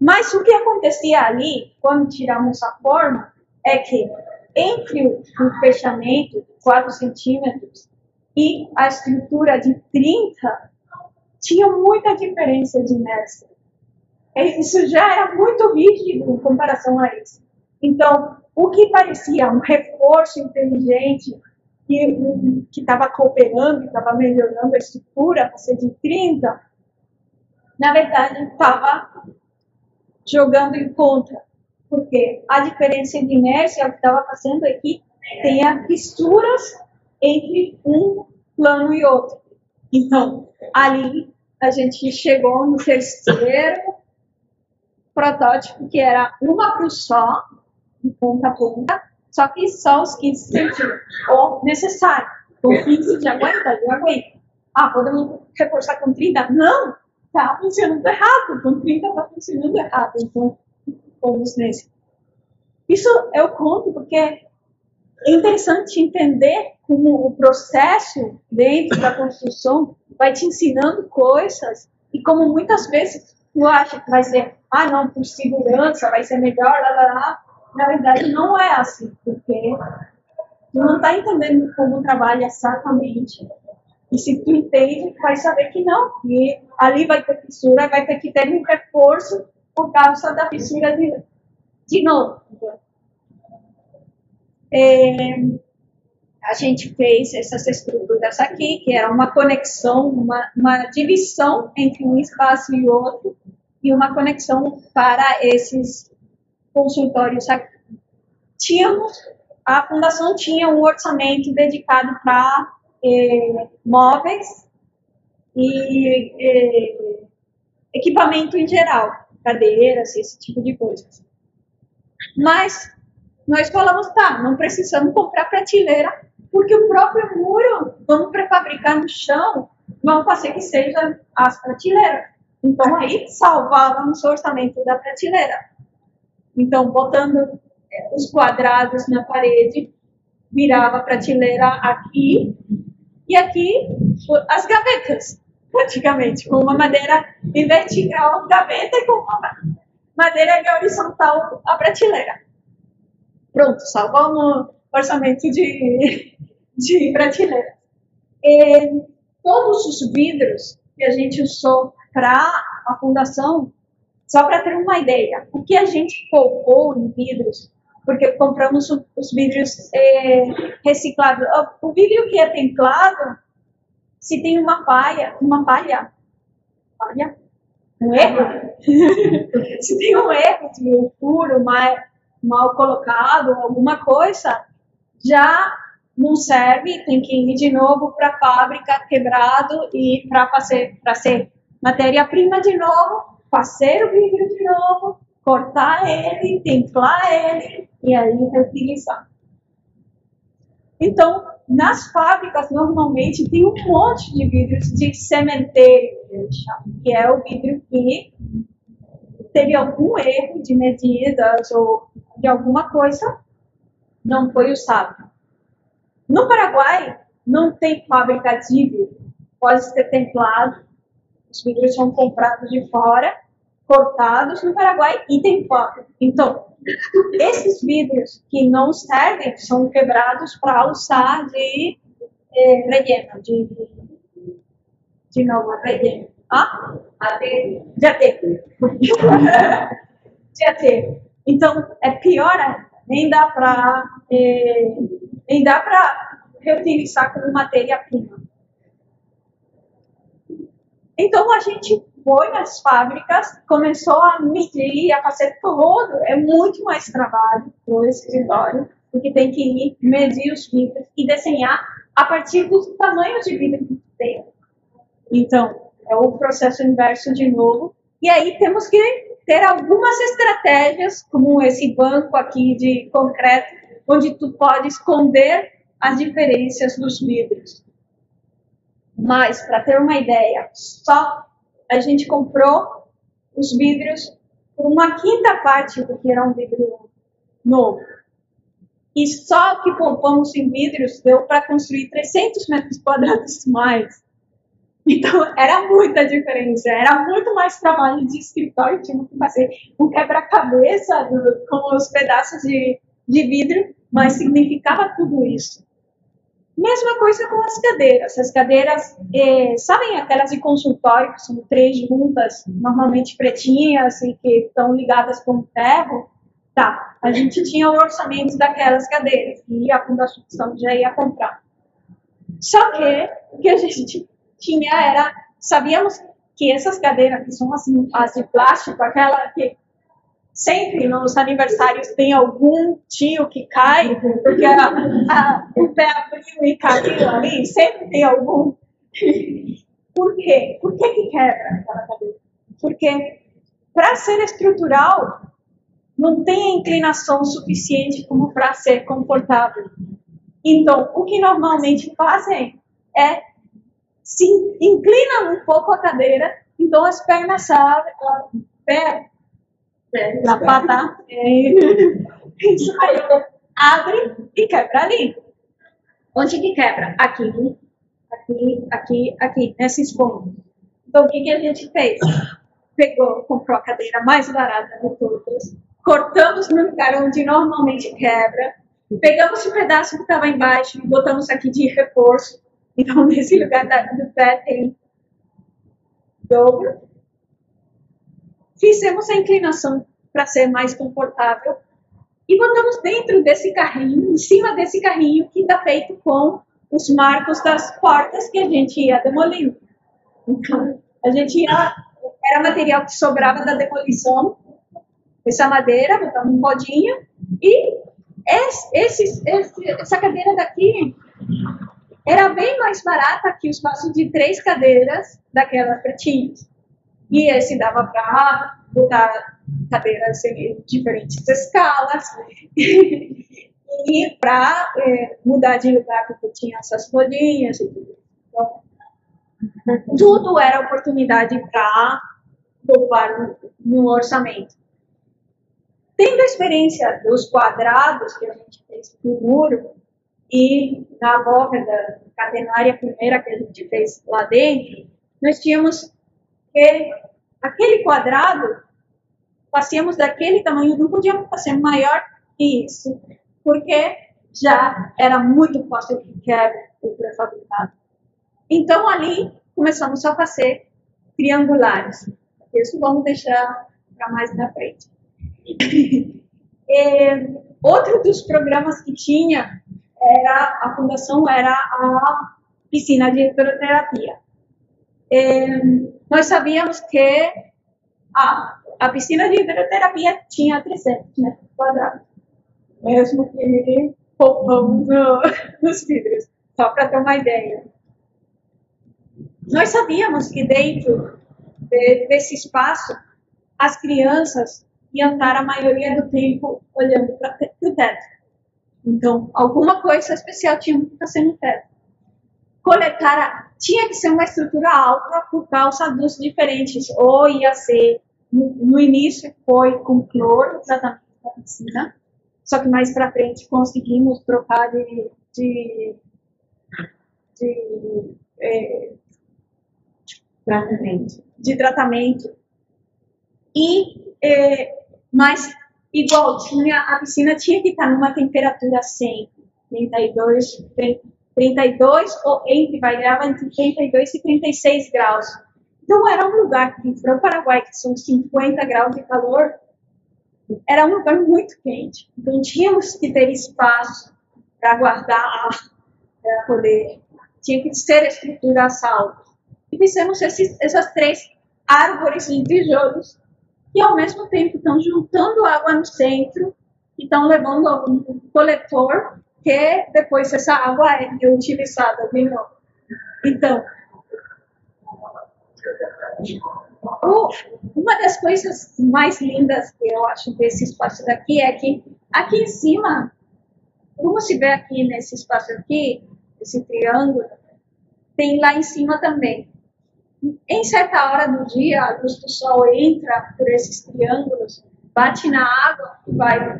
Mas o que acontecia ali, quando tiramos a forma, é que entre o fechamento de 4 centímetros e a estrutura de 30 tinha muita diferença de inércia. Isso já era muito rígido em comparação a isso. Então, o que parecia um reforço inteligente que estava cooperando, estava melhorando a estrutura para ser de 30, na verdade estava jogando em contra. Porque a diferença de inércia, que estava fazendo é tem as fissuras entre um plano e outro. Então, ali a gente chegou no terceiro protótipo, que era uma cruz só, de ponta a ponta, só que só os 15 centímetros, ou necessário. Com 15 já aguenta, já aguenta. Ah, podemos reforçar com 30? Não! Está funcionando errado, com 30 está funcionando errado. Então, fomos nesse. Isso eu conto porque é interessante entender como o processo dentro da construção vai te ensinando coisas e como muitas vezes tu acha que vai ser, ah não, por segurança vai ser melhor, lá, lá, lá. Na verdade não é assim, porque tu não está entendendo como trabalha exatamente. E se tu entende, vai saber que não, que ali vai ter fissura, vai ter que ter um reforço por causa da fissura de, de novo. É, a gente fez essas estruturas aqui, que era uma conexão, uma, uma divisão entre um espaço e outro, e uma conexão para esses consultórios aqui. Tínhamos, a fundação tinha um orçamento dedicado para eh, móveis e eh, equipamento em geral, cadeiras, esse tipo de coisas. Mas nós falamos, tá, não precisamos comprar prateleira, porque o próprio muro, vamos prefabricar no chão, vamos fazer que seja as prateleiras. Então aí salvávamos o orçamento da prateleira. Então, botando é, os quadrados na parede, virava a prateleira aqui, e aqui as gavetas, praticamente, com uma madeira em vertical gaveta e com uma madeira em horizontal a prateleira. Pronto, salvamos orçamento de, de prateleira. E todos os vidros que a gente usou para a fundação, só para ter uma ideia, o que a gente poupou em vidros, porque compramos os vidros é, reciclados. O vidro que é templado, se tem uma falha, uma falha, falha? Um erro? se tem um erro de um furo, mal, mal colocado, alguma coisa, já não serve, tem que ir de novo para a fábrica quebrado e para fazer para ser matéria-prima de novo, fazer o vidro de novo, cortar ele, templar ele e aí reutilizar. Então, nas fábricas, normalmente, tem um monte de vidros de cementeiro, que é o vidro que teve algum erro de medidas ou de alguma coisa, não foi usado. No Paraguai, não tem fábrica de vidro. Pode ser templado, os vidros são comprados de fora, cortados no Paraguai e templados. Então, esses vidros que não servem são quebrados para usar de eh, relleno, de, de novo, relleno. Ah? De aterro. de aterro. Então, é pior, nem dá para eh, nem dá para reutilizar como matéria-prima. Então a gente foi nas fábricas, começou a medir, a fazer todo, é muito mais trabalho no escritório, porque tem que ir medir os vidros e desenhar a partir do tamanho de vidro que tem. Então, é o processo inverso de novo. E aí temos que ter algumas estratégias, como esse banco aqui de concreto, onde tu pode esconder as diferenças dos vidros. Mas, para ter uma ideia, só a gente comprou os vidros por uma quinta parte do que era um vidro novo. E só que poupamos em vidros deu para construir 300 metros quadrados mais. Então, era muita diferença, era muito mais trabalho de escritório, tinha que fazer um quebra-cabeça com os pedaços de, de vidro mas significava tudo isso. Mesma coisa com as cadeiras. As cadeiras, eh, sabem aquelas de consultório, que são três juntas, normalmente pretinhas e que estão ligadas com ferro? Tá, a gente tinha o orçamento daquelas cadeiras e a Fundação já ia comprar. Só que o que a gente tinha era, sabíamos que essas cadeiras, que são as, as de plástico, aquela que sempre nos aniversários tem algum tio que cai, porque a, a, o pé abriu e caiu ali, sempre tem algum. Por quê? Por que, que quebra aquela cadeira? Porque para ser estrutural, não tem inclinação suficiente como para ser confortável. Então, o que normalmente fazem é se inclinam um pouco a cadeira, então as pernas abrem, pé na pata. É. Isso aí. Abre e quebra ali. Onde que quebra? Aqui, aqui, aqui, aqui, nesses pontos. Então, o que, que a gente fez? Pegou, comprou a cadeira mais barata de todas, cortamos no lugar onde normalmente quebra, pegamos o pedaço que estava embaixo e botamos aqui de reforço. Então, nesse lugar do pé tem dobro fizemos a inclinação para ser mais confortável e botamos dentro desse carrinho, em cima desse carrinho que está feito com os marcos das portas que a gente ia demolindo. Então, a gente ia, era material que sobrava da demolição, essa madeira, botamos um rodinho, e esse, esse, essa cadeira daqui era bem mais barata que o espaço de três cadeiras daquelas pretinhas. E esse dava para botar cadeiras em diferentes escalas. e para é, mudar de lugar, porque tinha essas folhinhas e tudo. Então, tudo era oportunidade para poupar no, orçamento. Tendo a experiência dos quadrados que a gente fez no muro, e na volta da catenária primeira que a gente fez lá dentro, nós tínhamos que aquele quadrado, passeamos daquele tamanho, não podíamos fazer maior que isso, porque já era muito fácil de quebra o pré-fabricado. Então ali começamos a fazer triangulares. Isso vamos deixar para mais na frente. outro dos programas que tinha era a fundação era a piscina de hidroterapia. É, nós sabíamos que a, a piscina de hidroterapia tinha 300 metros quadrados, mesmo que poupamos no, nos vidros, só para ter uma ideia. Nós sabíamos que dentro de, desse espaço as crianças iam estar a maioria do tempo olhando para o teto. Então, alguma coisa especial tinha que fazer no teto. Coletar tinha que ser uma estrutura alta por causa dos diferentes. Ou ia ser, no, no início foi com cloro, tratamento da piscina, só que mais para frente conseguimos trocar de, de, de é, tratamento. De tratamento. E, é, mas igual, tinha, a piscina tinha que estar numa temperatura 100, 32, 32 ou entre, variava entre 32 e 36 graus. Então era um lugar que, para o Paraguai, que são 50 graus de calor, era um lugar muito quente. Então tínhamos que ter espaço para guardar ar, para poder. Tinha que ser estrutura a salvo. E fizemos esses, essas três árvores de tijolos e ao mesmo tempo estão juntando água no centro e estão levando a um coletor que depois essa água é utilizada de novo. Então, uma das coisas mais lindas que eu acho desse espaço daqui é que aqui em cima, como se vê aqui nesse espaço aqui, esse triângulo, tem lá em cima também em certa hora do dia, a luz do sol entra por esses triângulos, bate na água e vai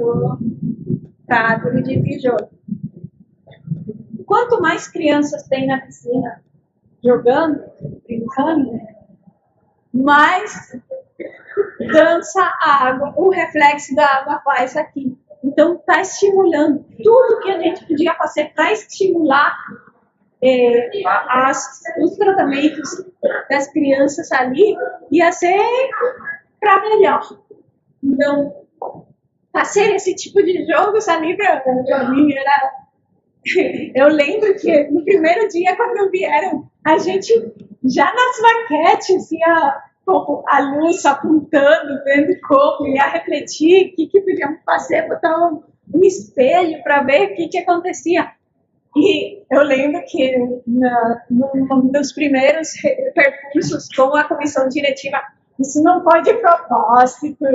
para a árvore de tijolo. Quanto mais crianças tem na piscina jogando, brincando, mais dança a água, o reflexo da água faz aqui. Então, está estimulando tudo que a gente podia fazer para estimular é, as, os tratamentos das crianças ali ia ser para melhor. Então, fazer esse tipo de jogos ali para mim era. Eu lembro que no primeiro dia, quando vieram, a gente já nas maquetes ia com a luz apontando, vendo como ia refletir, o que, que podíamos fazer, botar um, um espelho para ver o que, que acontecia. E eu lembro que na, num dos primeiros percursos com a comissão diretiva, isso não foi de propósito,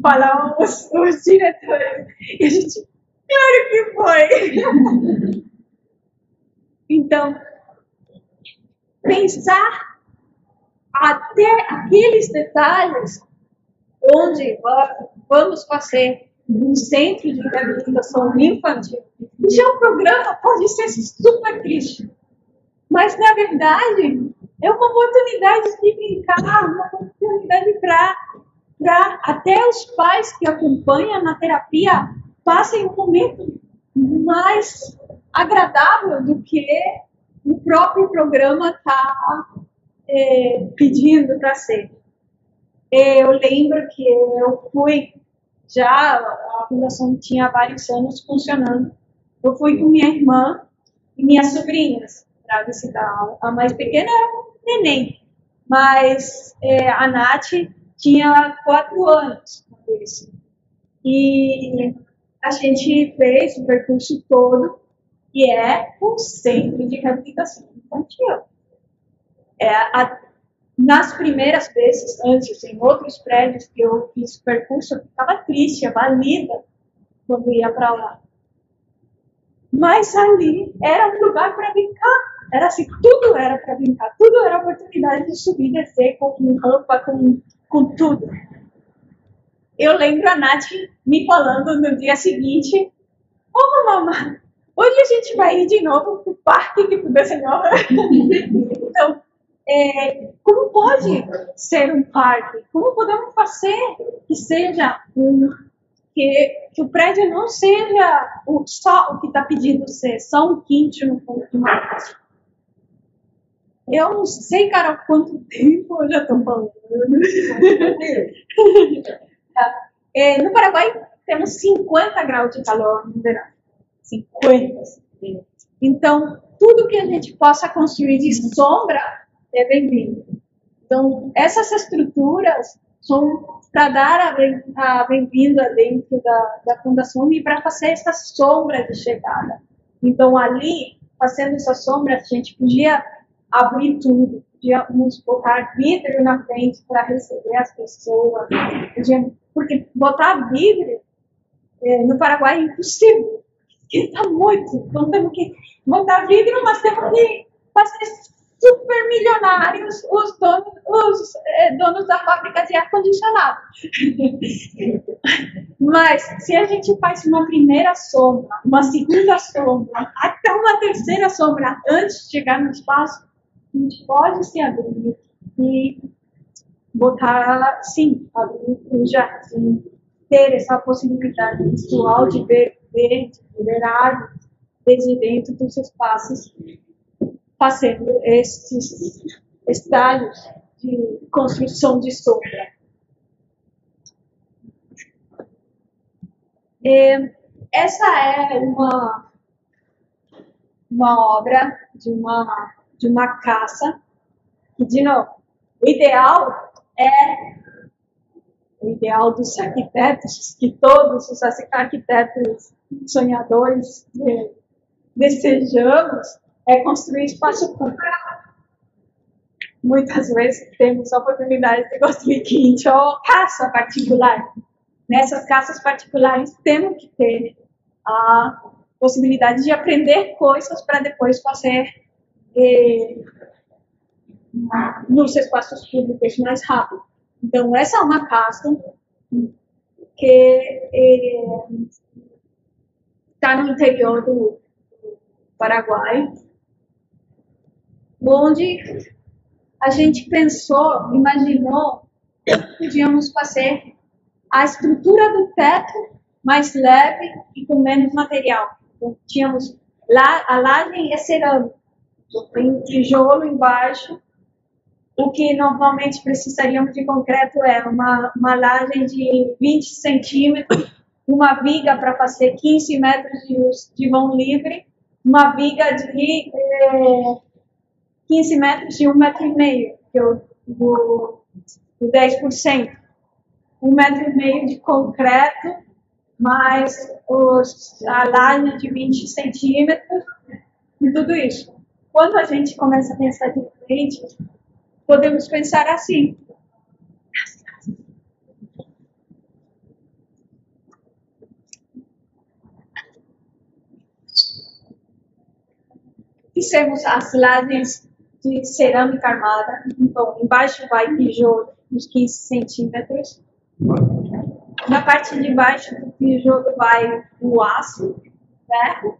falaram os, os diretores. E a gente, claro que foi. então, pensar até aqueles detalhes onde vamos fazer um centro de reabilitação infantil. Já o programa pode ser super triste, mas na verdade é uma oportunidade de brincar, uma oportunidade para até os pais que acompanham na terapia passem um momento mais agradável do que o próprio programa está é, pedindo para ser. Eu lembro que eu fui já a fundação tinha vários anos funcionando. Eu fui com minha irmã e minhas sobrinhas para visitar. A mais pequena era um neném, mas é, a Nath tinha quatro anos isso. E a gente fez o percurso todo, que é o Centro de Reabilitação Infantil. É, a, nas primeiras vezes, antes, em outros prédios que eu fiz o percurso, eu ficava triste, abalida quando ia para lá. Mas ali era um lugar para brincar. Era assim, tudo era para brincar, tudo era oportunidade de subir, descer com rampa, com, com tudo. Eu lembro a Nath me falando no dia seguinte: Ô oh, mamãe, hoje a gente vai ir de novo pro parque que da senhora. então, é, como pode ser um parque? Como podemos fazer que seja um. Que, que o prédio não seja o, só o que está pedindo ser, só um quinto no ponto de marketing. Eu não sei, cara, quanto tempo eu já estou falando. é, no Paraguai temos 50 graus de calor no verão. 50. Então, tudo que a gente possa construir de sombra é bem-vindo. Então, essas estruturas são para dar a bem-vinda dentro da, da fundação e para fazer essa sombra de chegada. Então, ali, fazendo essa sombra, a gente podia abrir tudo, podíamos botar vidro na frente para receber as pessoas, porque botar vidro é, no Paraguai é impossível, está muito, então temos que botar vidro, mas temos que fazer super milionários os donos, os eh, donos da fábrica de ar-condicionado. Mas se a gente faz uma primeira sombra, uma segunda sombra, até uma terceira sombra antes de chegar no espaço, a gente pode se abrir e botar, sim, abrir um jardim, ter essa possibilidade visual de ver verde, de ver árvores desde dentro dos espaços, fazendo esses estágios de construção de sombra. Essa é uma, uma obra de uma de uma caça. E, de novo, o ideal é o ideal dos arquitetos, que todos os arquitetos sonhadores desejamos, é construir espaço público. Muitas vezes temos a oportunidade de construir quinto ou caça particular. Nessas caças particulares temos que ter a possibilidade de aprender coisas para depois fazer eh, nos espaços públicos mais rápido. Então, essa é uma casa que está eh, no interior do Paraguai, onde a gente pensou, imaginou que podíamos fazer a estrutura do teto mais leve e com menos material. Então, tínhamos lá, a laje é cerâmica, tem tijolo embaixo. O que normalmente precisaríamos de concreto é uma, uma laje de 20 centímetros, uma viga para fazer 15 metros de, de vão livre, uma viga de é, 15 metros e um metro e meio, que o, o 10%. Um metro e meio de concreto, mais os, a laje de 20 centímetros, e tudo isso. Quando a gente começa a pensar diferente, podemos pensar assim. Fizemos as lajes de cerâmica armada, então embaixo vai tijolo uns 15 centímetros. Na parte de baixo do tijolo vai o aço, ferro,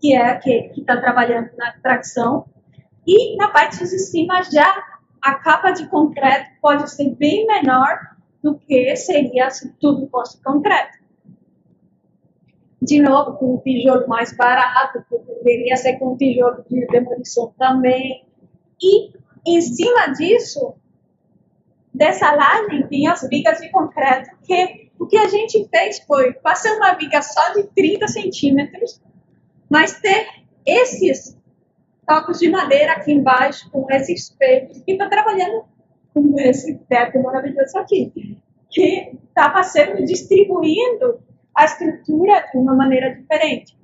que é a que está trabalhando na tração. E na parte de cima já a capa de concreto pode ser bem menor do que seria se tudo fosse concreto. De novo, com um tijolo mais barato, poderia ser com um tijolo de demolição também. E em cima disso, dessa laje, tem as vigas de concreto que O que a gente fez foi fazer uma viga só de 30 centímetros, mas ter esses tocos de madeira aqui embaixo, com esses espelhos, e está trabalhando com esse teto maravilhoso aqui, que estava sendo distribuindo a estrutura de uma maneira diferente.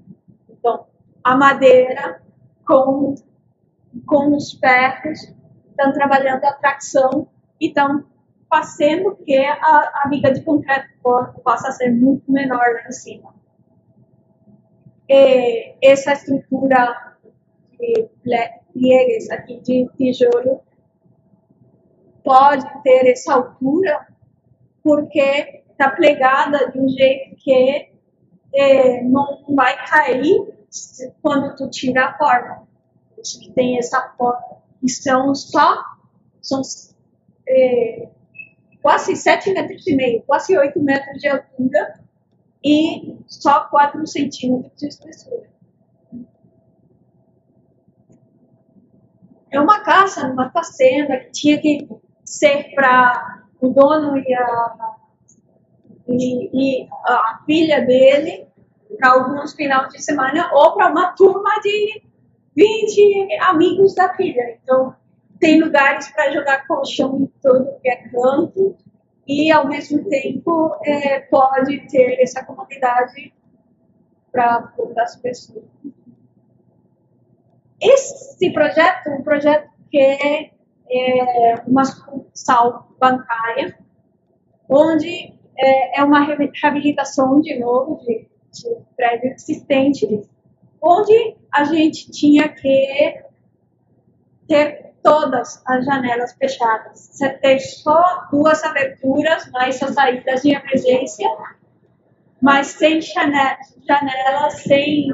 Então, a madeira com, com os ferros estão trabalhando a tração e estão fazendo que a, a viga de concreto possa ser muito menor lá em cima. E essa estrutura de pliegues aqui de tijolo pode ter essa altura porque está plegada de um jeito que é, não vai cair quando tu tira a forma. Isso que tem essa forma. E são só são, é, quase 7 metros e meio, quase 8 metros de altura e só 4 centímetros de espessura. É uma casa, uma fazenda que tinha que ser para o dono e a, e, e a filha dele para alguns finais de semana ou para uma turma de 20 amigos da filha. Então, tem lugares para jogar colchão em todo que é canto e, ao mesmo tempo, é, pode ter essa comodidade para outras pessoas. Esse projeto, um projeto que é, é uma sucursal bancária, onde é, é uma reabilitação, de novo, de, de prédio existente, onde a gente tinha que ter todas as janelas fechadas. Você tem só duas aberturas, mais as saídas de emergência, mas sem janela, sem.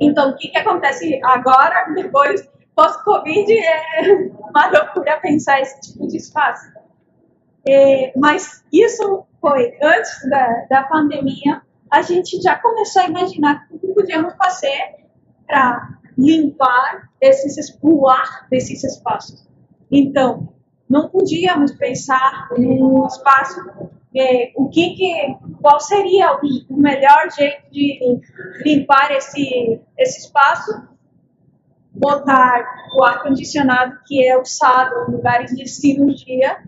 Então, o que, que acontece agora, depois, pós-Covid, é uma loucura pensar esse tipo de espaço. É, mas isso foi antes da, da pandemia, a gente já começou a imaginar o que podíamos fazer para limpar esses, o ar desses espaços. Então, não podíamos pensar no espaço, é, o que, que qual seria o, o melhor jeito de limpar esse, esse espaço, botar o ar condicionado que é usado em lugares de cirurgia,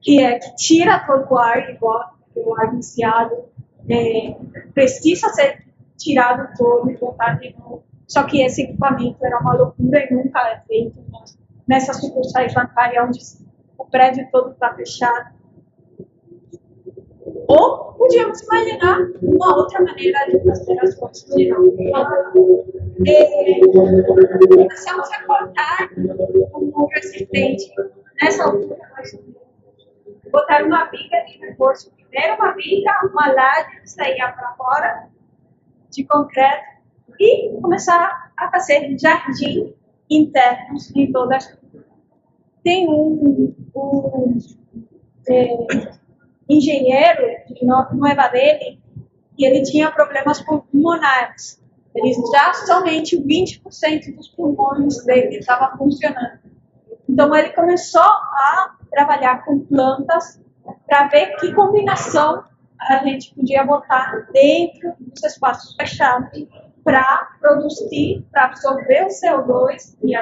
que é que tira todo o ar igual o ar iniciado, é, precisa ser tirado todo e botar de novo só que esse equipamento era uma loucura e nunca é feito nessa sucursais bancárias onde o prédio todo está fechado. Ou podíamos imaginar uma outra maneira de fazer as coisas de novo. É, começamos a cortar um resistente nessa altura, botar uma viga de reforço. Primeiro uma viga, uma laje que saía para fora de concreto e começar a fazer jardim internos em toda a estrutura. Tem um, um é, engenheiro de Nova Delhi e ele tinha problemas pulmonares. Ele já somente 20% dos pulmões dele estava funcionando. Então ele começou a trabalhar com plantas para ver que combinação a gente podia botar dentro dos espaços fechados para produzir, para absorver o CO2 e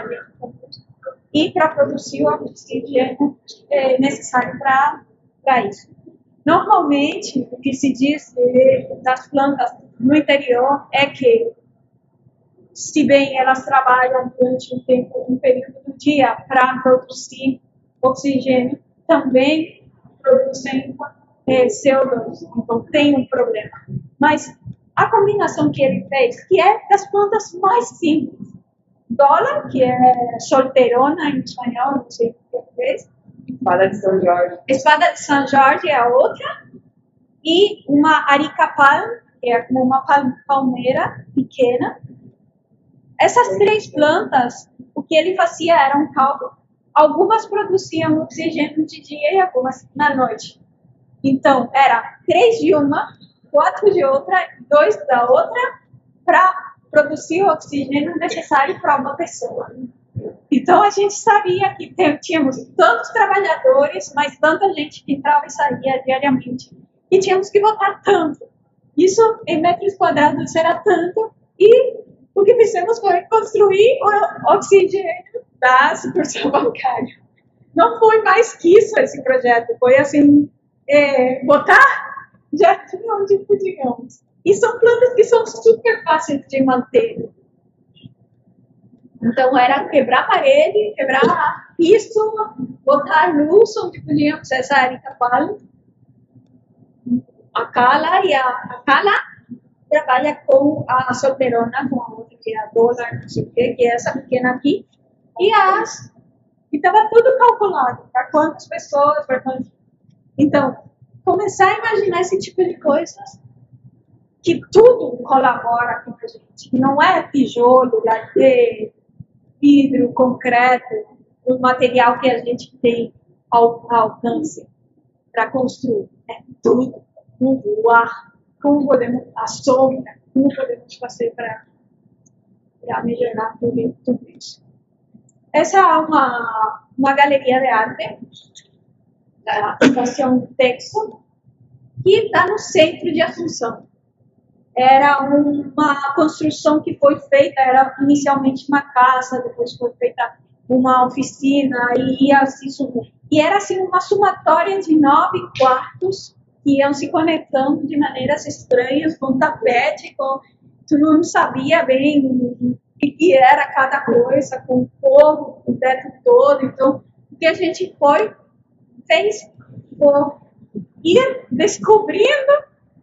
e para produzir o oxigênio é, necessário para isso. Normalmente, o que se diz das plantas no interior é que, se bem elas trabalham durante um tempo, um período do dia para produzir oxigênio, também produzem é, CO2. Então, tem um problema. Mas a combinação que ele fez, que é das plantas mais simples. Dólar, que é solteirona em espanhol, não sei o que fez. Espada de São Jorge. Espada de São Jorge é a outra. E uma aricapal, que é como uma palmeira pequena. Essas três plantas, o que ele fazia era um cálculo. Algumas produziam oxigênio de dia e algumas na noite. Então, era três de uma, quatro de outra, dois da outra, para produzir o oxigênio necessário para uma pessoa. Então a gente sabia que tínhamos tantos trabalhadores, mas tanta gente que entrava e saía diariamente. e tínhamos que botar tanto. Isso em metros quadrados era tanto e o que fizemos foi construir o oxigênio da sucursal bancária. Não foi mais que isso esse projeto, foi assim, é, botar jardim onde podíamos. E são plantas que são super fáceis de manter. Então era quebrar parede, quebrar piso, botar luz onde podíamos, essa Itapal. A Cala e a, a Cala trabalha com a solteirona, com a outra que é a dona, não sei o que, que é essa pequena aqui. E as. E estava tudo calculado, para quantas pessoas, para quantos. Então, começar a imaginar esse tipo de coisas que tudo colabora com a gente, que não é tijolo, ladeira, vidro, concreto, o material que a gente tem ao, ao alcance para construir. É tudo. O ar, como podemos, a sombra, como podemos fazer para melhorar tudo, tudo isso. Essa é uma, uma galeria de arte da Fundação Texo, que está no centro de Assunção era uma construção que foi feita, era inicialmente uma casa, depois foi feita uma oficina e ia se. E era assim uma somatória de nove quartos que iam se conectando de maneiras estranhas, com tapete, com tu não sabia bem o que era cada coisa, com o fogo, o teto todo. Então, o que a gente foi, fez, foi ir descobrindo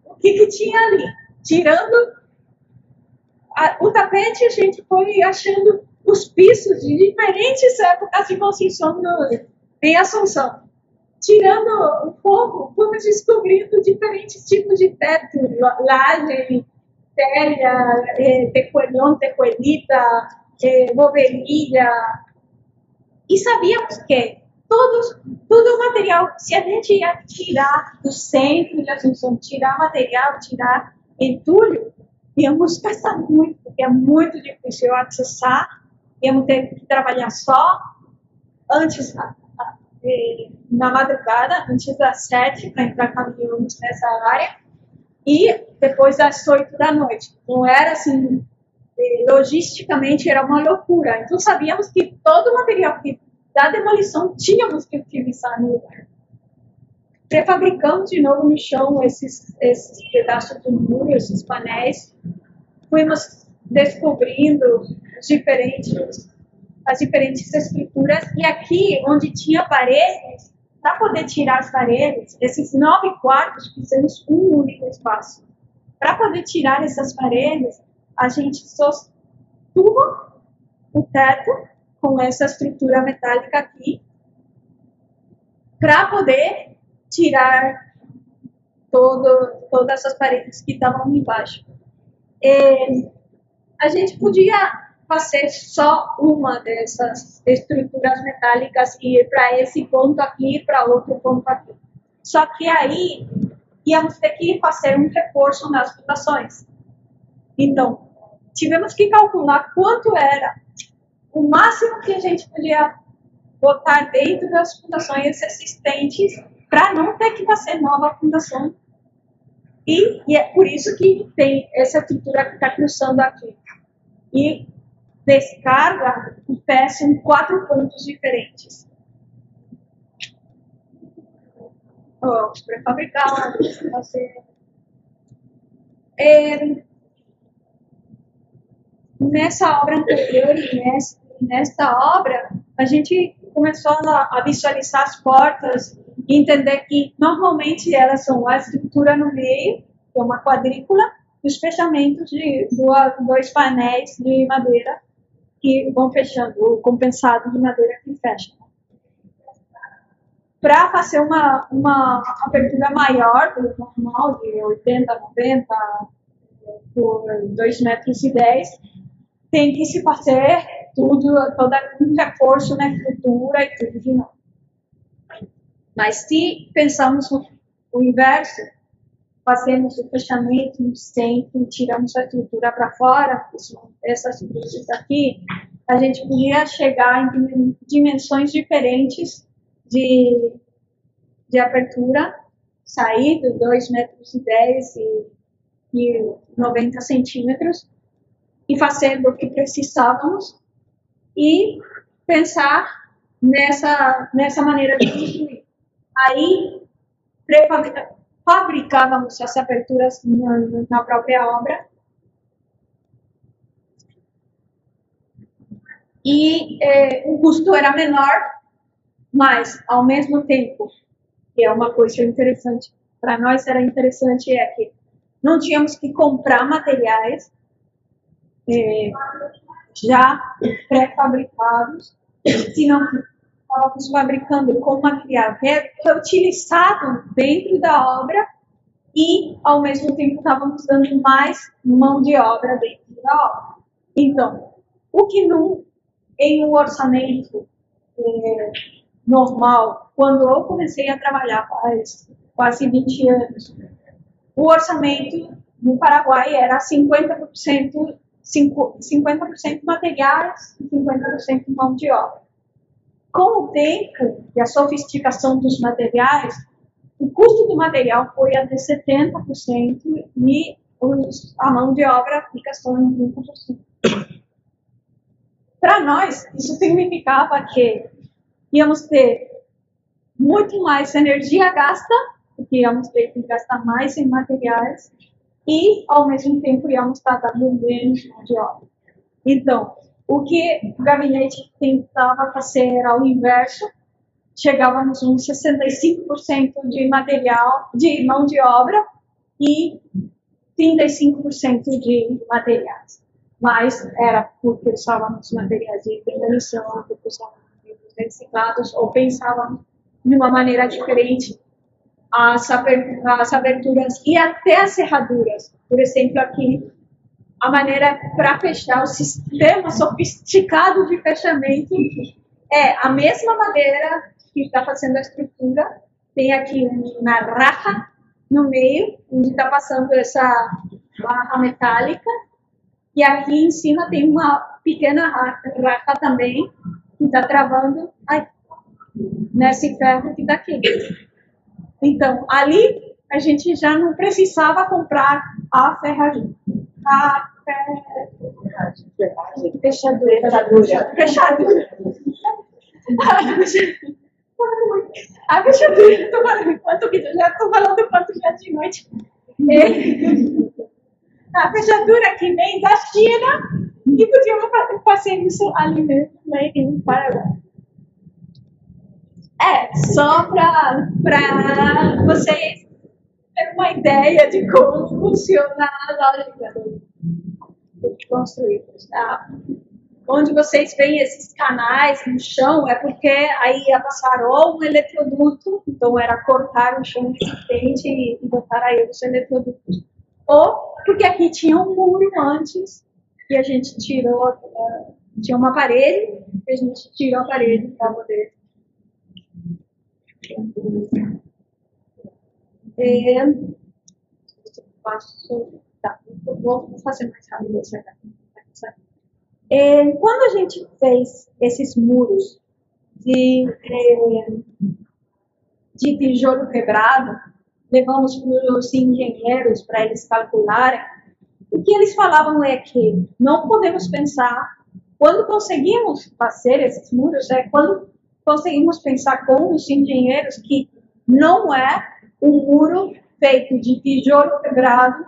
o que, que tinha ali tirando a, o tapete, a gente foi achando os pisos de diferentes épocas de construção no, em Assunção. Tirando um pouco, fomos descobrindo diferentes tipos de teto, laje, telha, eh, tecuelhão, tecuelita, eh, moverilha. E sabíamos que todos, todo o material, se a gente ia tirar do centro de Assunção, tirar material, tirar entulho, íamos gastar muito, porque é muito difícil acessar, íamos ter que trabalhar só antes, na madrugada, antes das sete, para entrar caminhões nessa área, e depois das oito da noite. Não era assim, logisticamente era uma loucura. Então sabíamos que todo o material da demolição tínhamos que utilizar no lugar prefabricamos de novo no chão esses, esses pedaços de muro, esses painéis. Fomos descobrindo os diferentes, as diferentes estruturas. E aqui, onde tinha paredes, para poder tirar as paredes, esses nove quartos, fizemos um único espaço. Para poder tirar essas paredes, a gente sostuvo o teto com essa estrutura metálica aqui, para poder tirar todo, todas essas paredes que estavam embaixo. A gente podia fazer só uma dessas estruturas metálicas e ir para esse ponto aqui e para outro ponto aqui. Só que aí íamos ter que fazer um reforço nas fundações. Então, tivemos que calcular quanto era o máximo que a gente podia botar dentro das fundações existentes para não ter que fazer nova fundação. E, e, é por isso que tem essa estrutura que está cruzando aqui. E descarga o PS em quatro pontos diferentes. Vamos prefabricar. É, nessa obra anterior e nessa, nesta obra, a gente começou a, a visualizar as portas e entender que normalmente elas são a estrutura no meio, que é uma quadrícula, e os fechamentos de dois painéis de madeira que vão fechando, o compensado de madeira que fecha. Para fazer uma, uma abertura maior do normal, de 80, 90 por 2 metros e 10, tem que se fazer tudo, todo um reforço na estrutura e tudo de novo. Mas se pensamos no, o inverso, fazemos o fechamento no centro, tiramos a estrutura para fora, essas cruzes aqui, a gente podia chegar em dimensões diferentes de, de abertura saído, 2 metros e 10 e, e 90 centímetros, e fazendo o que precisávamos, e pensar nessa, nessa maneira de construir. Aí, fabricávamos as aberturas na, na própria obra, e eh, o custo era menor, mas, ao mesmo tempo, que é uma coisa interessante, para nós era interessante, é que não tínhamos que comprar materiais eh, já pré-fabricados, senão estávamos fabricando com material reutilizado dentro da obra e, ao mesmo tempo, estávamos dando mais mão de obra dentro da obra. Então, o que não em um orçamento é, normal, quando eu comecei a trabalhar faz quase 20 anos, o orçamento no Paraguai era 50%, 50% materiais e 50% mão de obra. Com o tempo e a sofisticação dos materiais, o custo do material foi até 70% e a mão de obra fica só em 20%. Para nós, isso significava que íamos ter muito mais energia gasta, porque íamos ter que gastar mais em materiais, e, ao mesmo tempo, íamos estar dando menos de obra. Então, o que o gabinete tentava fazer era o inverso, chegávamos a uns 65% de material, de mão de obra, e 35% de materiais mas era porque usávamos materiais de demolição, porque usávamos reciclados, ou pensávamos de uma maneira diferente as aberturas e até as cerraduras. Por exemplo, aqui, a maneira para fechar o sistema sofisticado de fechamento é a mesma madeira que está fazendo a estrutura, tem aqui uma racha no meio, onde está passando essa barra metálica, e aqui em cima tem uma pequena racha também, que está travando nesse ferro que está aqui. Então, ali a gente já não precisava comprar a ferragem. A. Fechadura. Fechadura. Fechadura. A fechadura. Estou falando quanto que já estou falando quanto já de noite. A fechadura que vem da China e podíamos fazer isso ali mesmo né, em Paraguai. É, só para vocês terem uma ideia de como funciona a lógica do tá? Onde vocês veem esses canais no chão é porque aí ia passar ou um eletroduto, então era cortar o chão existente e botar aí os eletrodutos ou porque aqui tinha um muro antes e a gente tirou, tinha uma parede, e a gente tirou a parede para poder. É, tá, vou fazer mais rápido essa é, quando a gente fez esses muros de, é, de tijolo quebrado, levamos para os engenheiros para eles calcularem. O que eles falavam é que não podemos pensar, quando conseguimos fazer esses muros, é quando conseguimos pensar com os engenheiros que não é um muro feito de tijolo quebrado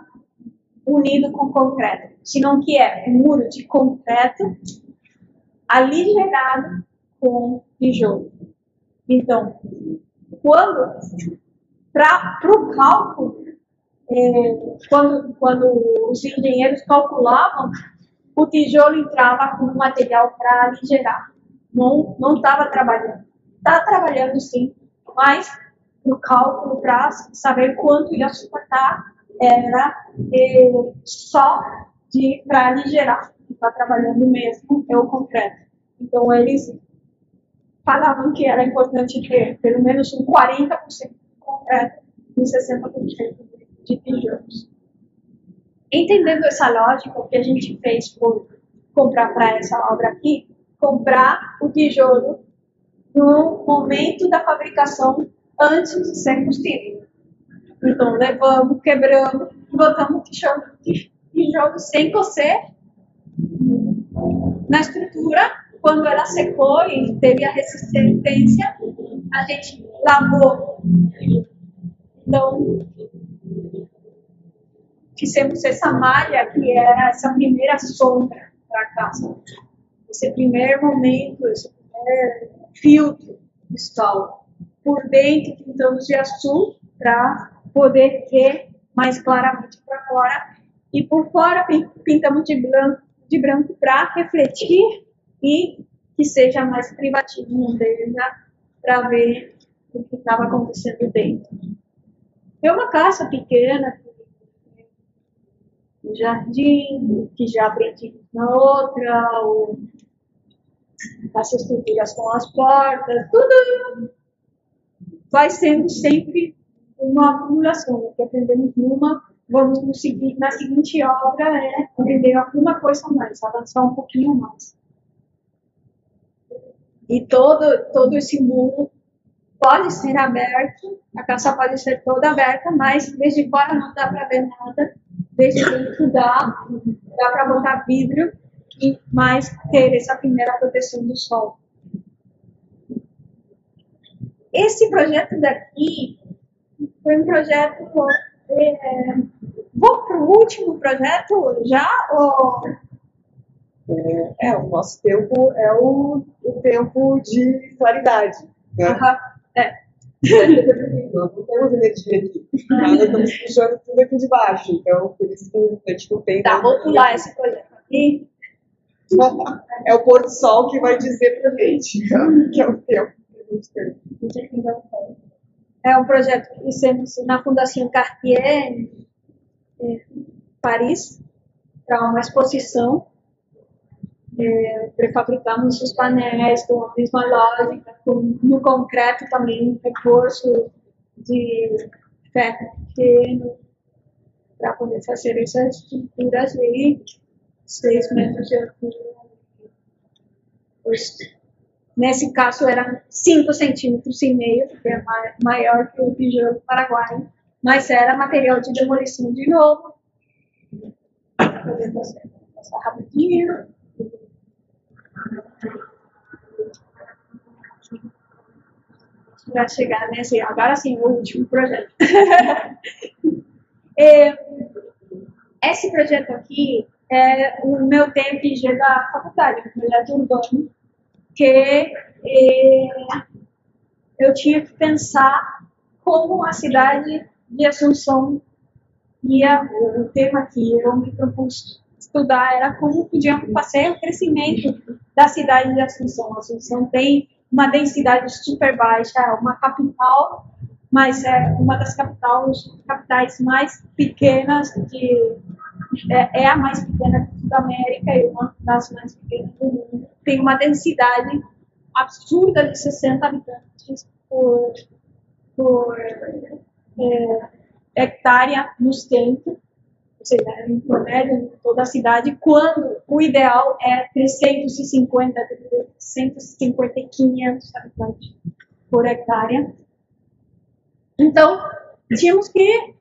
unido com concreto, senão que é um muro de concreto aligerado com tijolo. Então, quando para o cálculo, é, quando, quando os engenheiros calculavam, o tijolo entrava como material para aligerar. Não estava trabalhando. Está trabalhando sim, mas no cálculo para saber quanto ia suportar era é, só para aligerar. Está trabalhando mesmo é o concreto. Então eles falavam que era importante ter pelo menos um 40% concreto e 60% de tijolos. Entendendo essa lógica, o que a gente fez por comprar para essa obra aqui, comprar o tijolo no momento da fabricação antes de ser construído. Então, levamos, quebramos, botamos tijolo, tijolo sem cocer na estrutura. Quando ela secou e teve a resistência, a gente lavou. Então, fizemos essa malha que era essa primeira sombra para casa. Esse primeiro momento, esse primeiro filtro de sol. Por dentro, pintamos de azul para poder ver mais claramente para fora. E por fora, pintamos de branco de branco para refletir e que seja mais privativo para ver o que estava acontecendo dentro. É uma casa pequena, um jardim, que já aprendi na outra, ou as estruturas com as portas, tudo vai sendo sempre uma acumulação, o que aprendemos numa vamos na seguinte obra é aprender alguma coisa mais, avançar um pouquinho mais. E todo, todo esse mundo pode ser aberto, a casa pode ser toda aberta, mas desde fora não dá para ver nada, desde dentro dá, dá para botar vidro e mais ter essa primeira proteção do sol. Esse projeto daqui foi um projeto é, Vou para o último projeto já? Ou... É, é, o nosso tempo é o, o tempo de claridade. Né? Uhum. É. Nós não temos energia aqui. Nós estamos puxando tudo aqui de baixo. Então, por isso que a gente não tem. Tá, vou pular esse projeto aqui. É o pôr do sol que vai dizer pra gente que é o tempo É um projeto que fizemos na Fundação Cartier, é, Paris para uma exposição. É, prefabricamos os painéis com a mesma lógica, com, no concreto também reforço de ferro pequeno para poder fazer essas estruturas aí, 6 metros de altura. Nesse caso eram 5 centímetros e meio, que é maior que o tijolo paraguaio mas era material de demolição de novo. Vou passar rapidinho. Para chegar nesse, agora sim, o último projeto. é, esse projeto aqui é o meu TFG da faculdade, um projeto urbano, que é, eu tinha que pensar como a cidade de Assunção e a, o tema que eu me propus estudar era como podíamos fazer o crescimento da cidade de Assunção. Assunção tem uma densidade super baixa, é uma capital, mas é uma das capitais, capitais mais pequenas de é, é a mais pequena da América e uma das mais pequenas do mundo. Tem uma densidade absurda de 60 habitantes por, por é, hectare nos tempos, ou seja, em promédio em toda a cidade, quando o ideal é 350, 350 e 500 habitantes por hectare. Então, tínhamos que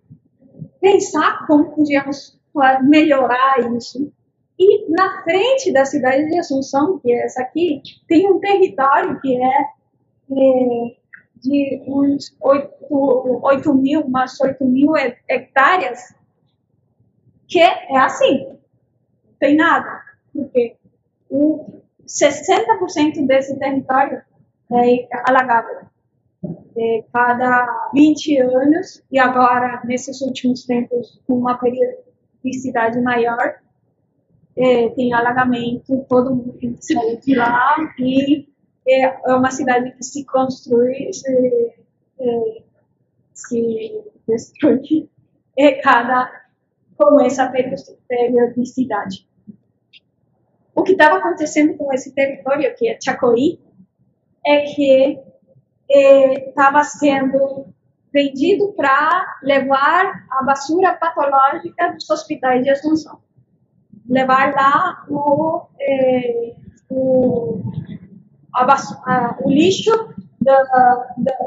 pensar como podíamos melhorar isso. E na frente da cidade de Assunção, que é essa aqui, tem um território que é, é de uns 8, 8 mil, umas 8 mil hectares, que é assim, não tem nada, porque o 60% desse território é alagável. É, cada 20 anos, e agora, nesses últimos tempos, com uma periodicidade maior, é, tem alagamento, todo mundo tem que sair de lá e é, é uma cidade que se construi, se, é, se destrói, e cada com essa periodicidade. O que estava acontecendo com esse território, que é Chacoí, é que estava sendo vendido para levar a basura patológica dos hospitais de Assunção. Levar lá o, é, o a, a, o lixo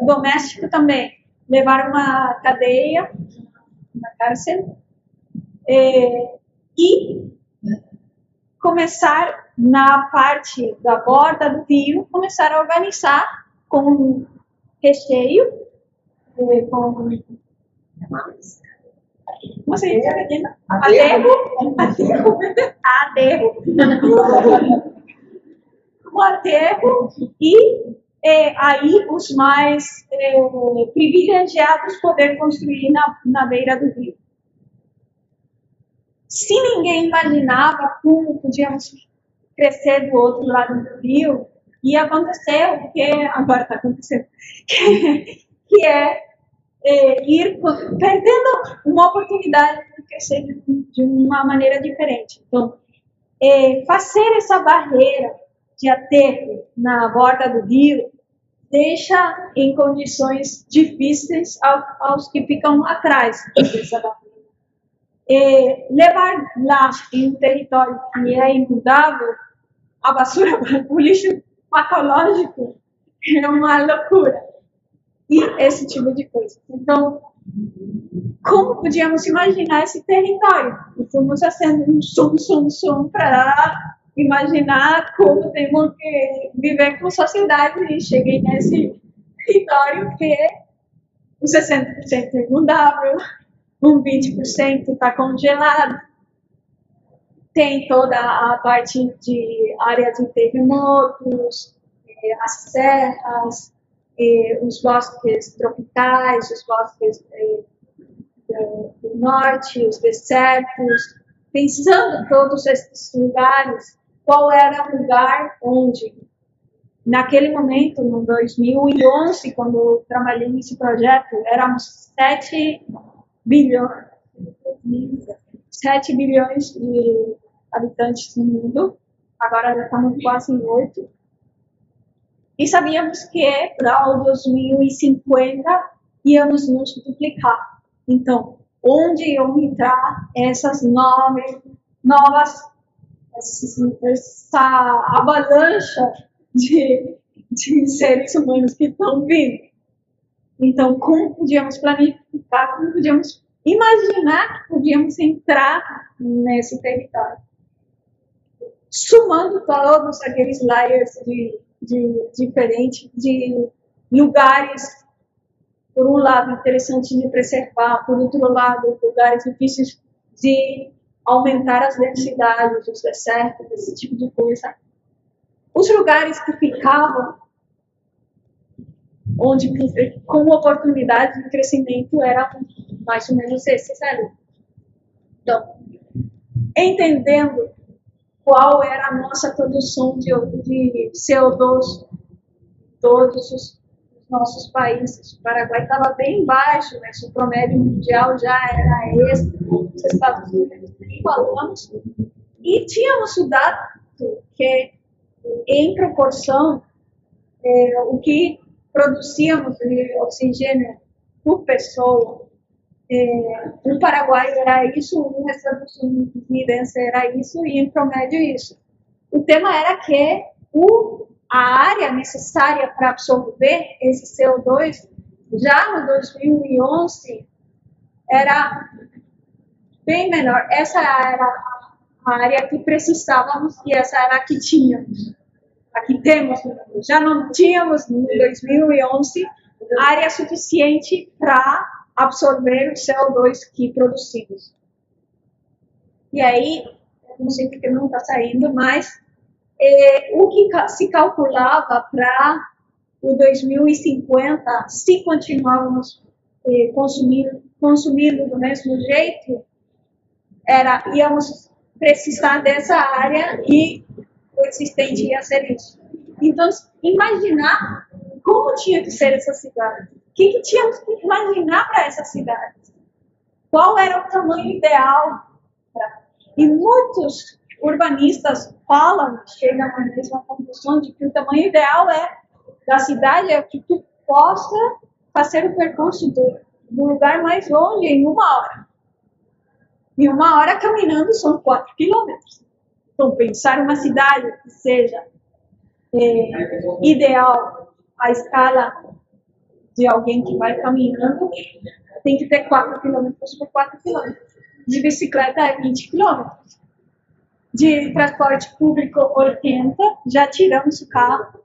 doméstico também, levar uma cadeia, uma cárcel, é, e começar na parte da borda do rio, começar a organizar com recheio, é, com como se diz, menina? Aterro. Aterro. Aterro. o aterro e é, aí os mais é, privilegiados poder construir na, na beira do rio. Se ninguém imaginava como podíamos crescer do outro lado do rio, ia acontecer o que agora está acontecendo, que, que é, é, ir perdendo uma oportunidade de crescer de, de uma maneira diferente. Então, é, fazer essa barreira de aterro na borda do rio deixa em condições difíceis aos que ficam atrás dessa barreira. É, levar lá em um território que é imutável a basura, o lixo patológico é uma loucura. E esse tipo de coisa. Então, como podíamos imaginar esse território? E fomos fazendo um som, som, som para imaginar como temos que viver com sociedade e cheguei nesse território que é um 60% inundável, um 20% está congelado, tem toda a parte de área de terremotos, eh, as serras, eh, os bosques tropicais, os bosques eh, do norte, os desertos, pensando todos esses lugares qual era o lugar onde, naquele momento, no 2011, quando eu trabalhei nesse projeto, éramos 7 bilhões, 7 bilhões de habitantes no mundo, agora já estamos quase em 8. E sabíamos que para o 2050 íamos nos duplicar. Então, onde iam entrar essas novas, novas essa avalanche de, de seres humanos que estão vindo. Então, como podíamos planificar, como podíamos imaginar que podíamos entrar nesse território? Sumando todos aqueles layers de, de diferentes, de lugares, por um lado, interessantes de preservar, por outro lado, lugares difíceis de aumentar as densidades, os desertos, esse tipo de coisa. Os lugares que ficavam, onde com oportunidade de crescimento, eram mais ou menos esses ali. Então, entendendo qual era a nossa produção de, de CO2, todos os nossos países. O Paraguai estava bem baixo, né? o promédio mundial já era esse, os Estados Unidos nem falamos. E tínhamos o dado que, em proporção, é, o que produzíamos de oxigênio por pessoa, é, Paraguai era isso, no estadunidense era isso, e em promédio isso. O tema era que o a área necessária para absorver esse CO2 já no 2011 era bem menor. Essa era a área que precisávamos e essa era a que tínhamos. Aqui temos, já não tínhamos no 2011 área suficiente para absorver o CO2 que produzimos. E aí, não sei porque não está saindo, mas é, o que se calculava para o 2050, se continuarmos é, consumindo, consumindo do mesmo jeito, era íamos precisar dessa área e o existente ia ser isso. Então, imaginar como tinha que ser essa cidade. O que, que tínhamos que imaginar para essa cidade? Qual era o tamanho ideal? Pra... E muitos urbanistas falam, chegam à mesma conclusão de que o tamanho ideal é da cidade é que tu possa fazer o percurso do, do lugar mais longe em uma hora. E uma hora caminhando são quatro quilômetros. Então, pensar uma cidade que seja é, ideal à escala de alguém que vai caminhando, tem que ter 4 km por 4 km. De bicicleta é 20 km. De transporte público, 80, já tiramos o carro.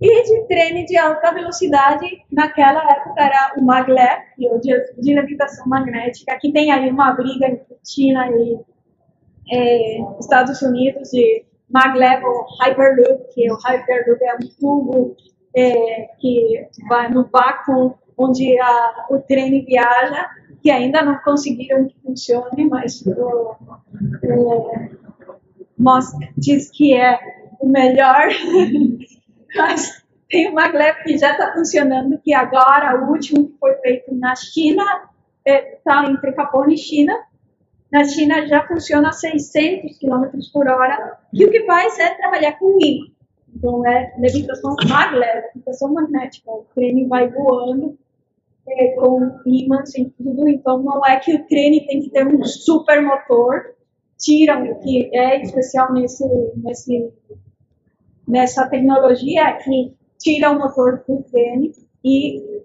E de trem de alta velocidade, naquela época era o maglev, que é o de, levitação magnética, que tem aí uma briga entre China e é, Estados Unidos de maglev ou Hyperloop, que o Hyperloop é um tubo é, que vai no vácuo onde a, o trem viaja, que ainda não conseguiram que funcione, mas o, o Musk diz que é o melhor. mas tem uma maglev que já está funcionando, que agora, o último que foi feito na China, está é, entre Japão e China, na China já funciona a 600 km por hora, e o que faz é trabalhar com. Então, é levitação maglev, levitação magnética. O trem vai voando é, com ímãs e tudo. Então, não é que o trem tem que ter um super motor. Tiram o que é especial nesse, nesse, nessa tecnologia, é que tira o motor do trem e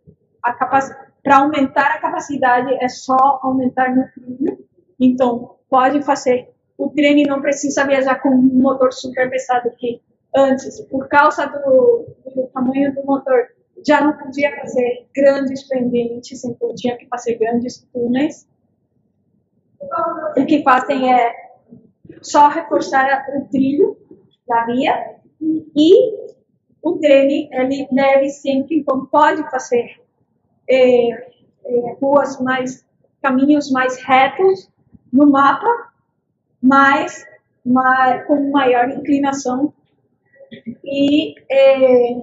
para aumentar a capacidade é só aumentar no trilho então, pode fazer. O trem não precisa viajar com um motor super pesado que antes, por causa do, do tamanho do motor, já não podia fazer grandes pendentes, então tinha que fazer grandes túneis. O que fazem é só reforçar o trilho da via e o trem ele deve sempre, então pode fazer é, é, ruas mais, caminhos mais retos no mapa, mas, mas com maior inclinação. E é,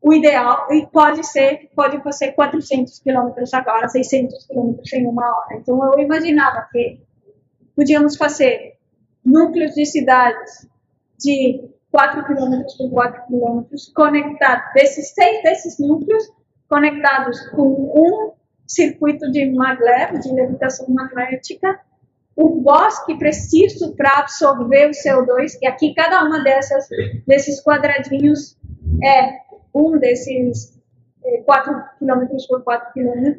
o ideal, e pode ser, pode fazer 400 quilômetros agora, 600 quilômetros em uma hora. Então eu imaginava que podíamos fazer núcleos de cidades de 4 quilômetros por 4 quilômetros, conectados, desses seis desses núcleos, conectados com um circuito de maglev, de levitação magnética, o bosque preciso para absorver o CO2, e aqui cada uma dessas, desses quadradinhos é um desses é, 4 km por 4 km.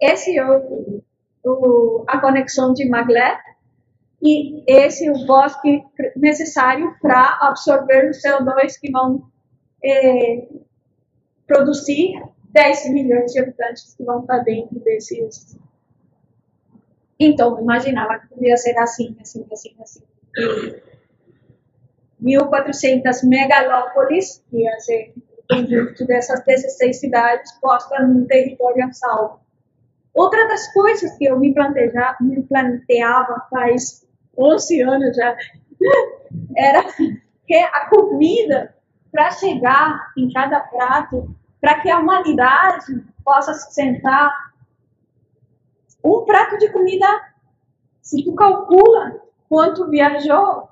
Esse é o, o, a conexão de maglev, e esse é o bosque necessário para absorver o CO2 que vão é, produzir 10 milhões de habitantes que vão estar dentro desses então, imaginava que podia ser assim, assim, assim, assim. E 1.400 megalópolis, que ia ser o conjunto dessas 16 cidades postas no território a salvo. Outra das coisas que eu me, planteja, me planteava faz 11 anos já, era que a comida, para chegar em cada prato, para que a humanidade possa se sentar um prato de comida, se tu calcula quanto viajou,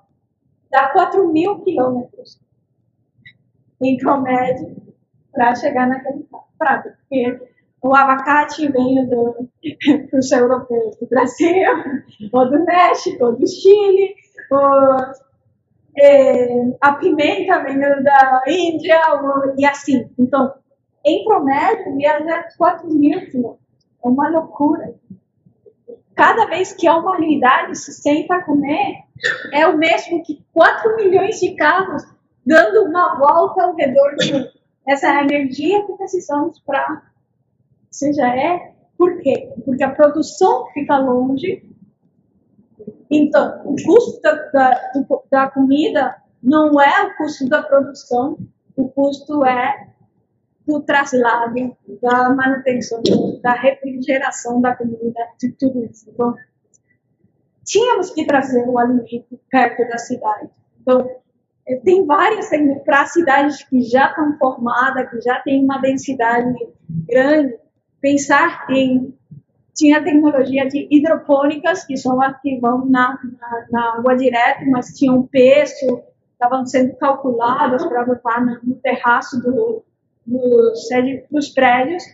dá 4 mil quilômetros em promédio para chegar naquele prato. Porque o abacate vem do, dos europeus do Brasil, ou do México, ou do Chile, ou, é, a pimenta vem da Índia, e assim. Então, em promédio, viaja 4 mil quilômetros. É uma loucura cada vez que a humanidade se senta a comer, é o mesmo que 4 milhões de carros dando uma volta ao redor do essa energia que precisamos para seja é por quê? Porque a produção fica longe. Então, o custo da, da, da comida não é o custo da produção, o custo é do traslado, da manutenção, da refrigeração da comida, de tudo isso. Então, tínhamos que trazer o alimento perto da cidade. Então, eh, tem várias para cidades que já estão formadas, que já têm uma densidade grande, pensar em tinha tecnologia de hidropônicas, que são as que vão na, na, na água direto, mas tinham peso, estavam sendo calculadas para botar no terraço do, dos prédios,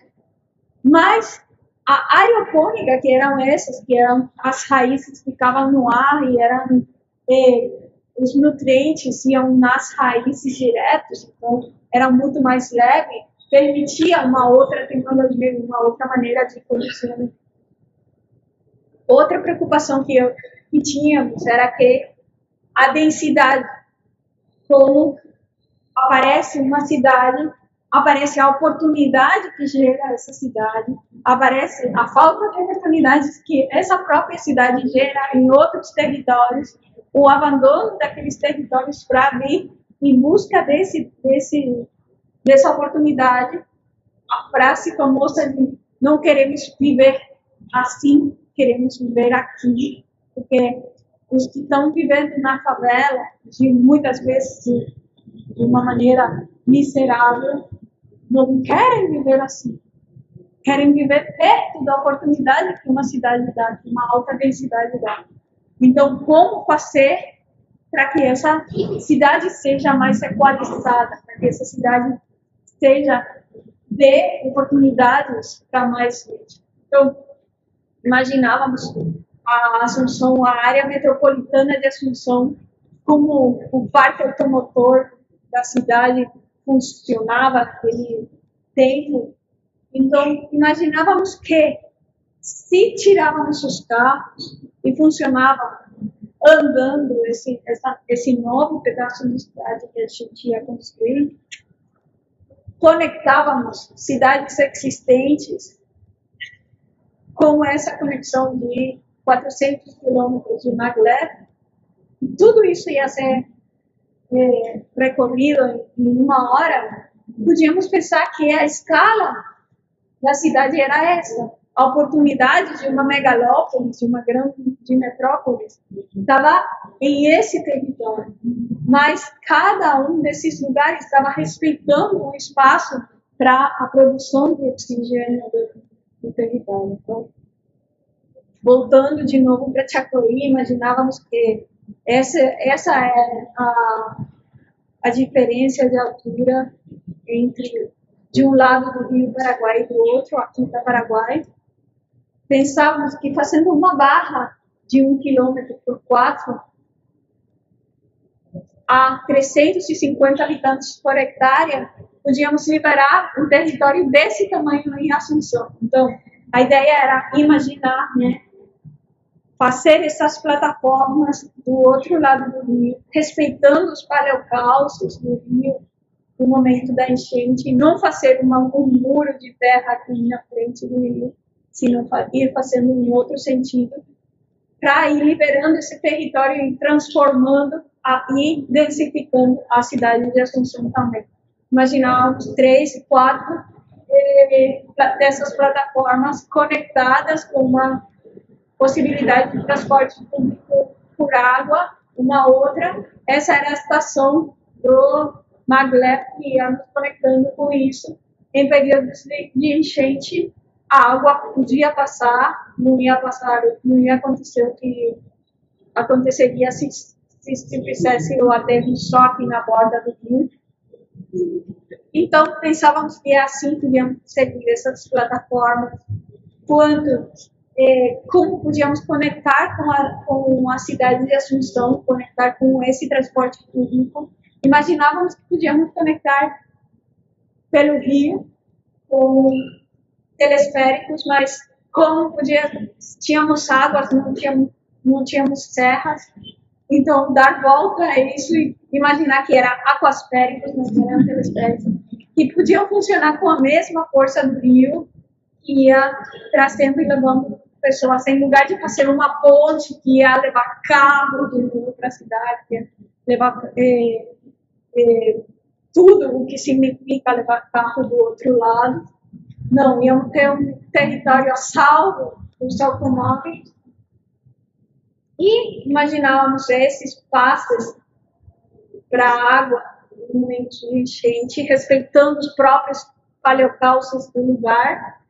mas a aeropônica, que eram essas, que eram as raízes que ficavam no ar e eram eh, os nutrientes iam nas raízes diretos, então era muito mais leve, permitia uma outra tecnologia, uma outra maneira de produção. Outra preocupação que, eu, que tínhamos era que a densidade, como aparece uma cidade, aparece a oportunidade que gera essa cidade, aparece a falta de oportunidades que essa própria cidade gera em outros territórios, o abandono daqueles territórios para vir em busca desse, desse, dessa oportunidade, a frase famosa de não queremos viver assim, queremos viver aqui, porque os que estão vivendo na favela, de muitas vezes de, uma maneira miserável, não querem viver assim. Querem viver perto da oportunidade que uma cidade dá, que uma alta densidade dá. Então, como fazer para que essa cidade seja mais equalizada, para que essa cidade seja dê oportunidades para mais gente. Então, imaginávamos a Assunção, a área metropolitana de Assunção, como o parque automotor da cidade funcionava naquele tempo. Então, imaginávamos que se tirávamos os carros e funcionava andando esse, essa, esse novo pedaço de cidade que a gente ia construir, conectávamos cidades existentes com essa conexão de 400 quilômetros de maglev, tudo isso ia ser é, percorrido em uma hora, podíamos pensar que a escala da cidade era essa. A oportunidade de uma megalópole, de uma grande metrópole, estava em esse território. Mas cada um desses lugares estava respeitando o espaço para a produção de oxigênio do, do território. Então, voltando de novo para Chacoí, imaginávamos que essa, essa é a, a diferença de altura entre de um lado do Rio Paraguai e do outro, aqui da Paraguai. Pensávamos que fazendo uma barra de um quilômetro por quatro, a 350 habitantes por hectare, podíamos liberar um território desse tamanho em Assunção. Então, a ideia era imaginar né, fazer essas plataformas do outro lado do rio, respeitando os paleocalços do rio no momento da enchente, não fazer uma, um muro de terra aqui na frente do rio, sino ir fazendo em outro sentido, para ir liberando esse território e transformando a, e densificando a cidade de Assunção também. Imaginávamos três, quatro eh, dessas plataformas conectadas com uma possibilidade de transporte público por água, uma outra. Essa era a estação do Maglev que ia nos conectando com isso. Em períodos de, de enchente, a água podia passar, não ia passar, não ia acontecer o que aconteceria se, se, se fizesse o aterro só aqui na borda do rio. Então, pensávamos que assim podíamos seguir essas plataformas. Quando é, como podíamos conectar com a, com a cidade de Assunção, conectar com esse transporte público. Imaginávamos que podíamos conectar pelo rio com telesféricos, mas como podia, tínhamos águas, não tínhamos, não tínhamos serras, então dar volta a isso e imaginar que era aquasféricos, mas não eram telesféricos, que podiam funcionar com a mesma força do rio, que ia trazendo e levando pessoas, em lugar de fazer uma ponte que ia levar carro de novo para a cidade, que ia levar é, é, tudo o que significa levar carro do outro lado. Não, iam ter um território a salvo dos automóveis. E imaginávamos esses passos para a água no momento de enchente, respeitando os próprios paleocalços do lugar.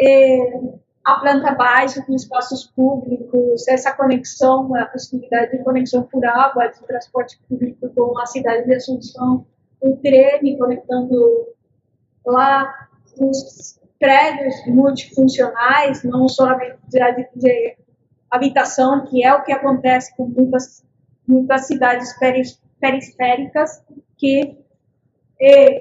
É, a planta baixa com espaços públicos, essa conexão, a possibilidade de conexão por água, de transporte público com a cidade de Assunção, o trem conectando lá os prédios multifuncionais, não somente de, de habitação, que é o que acontece com muitas, muitas cidades periféricas, que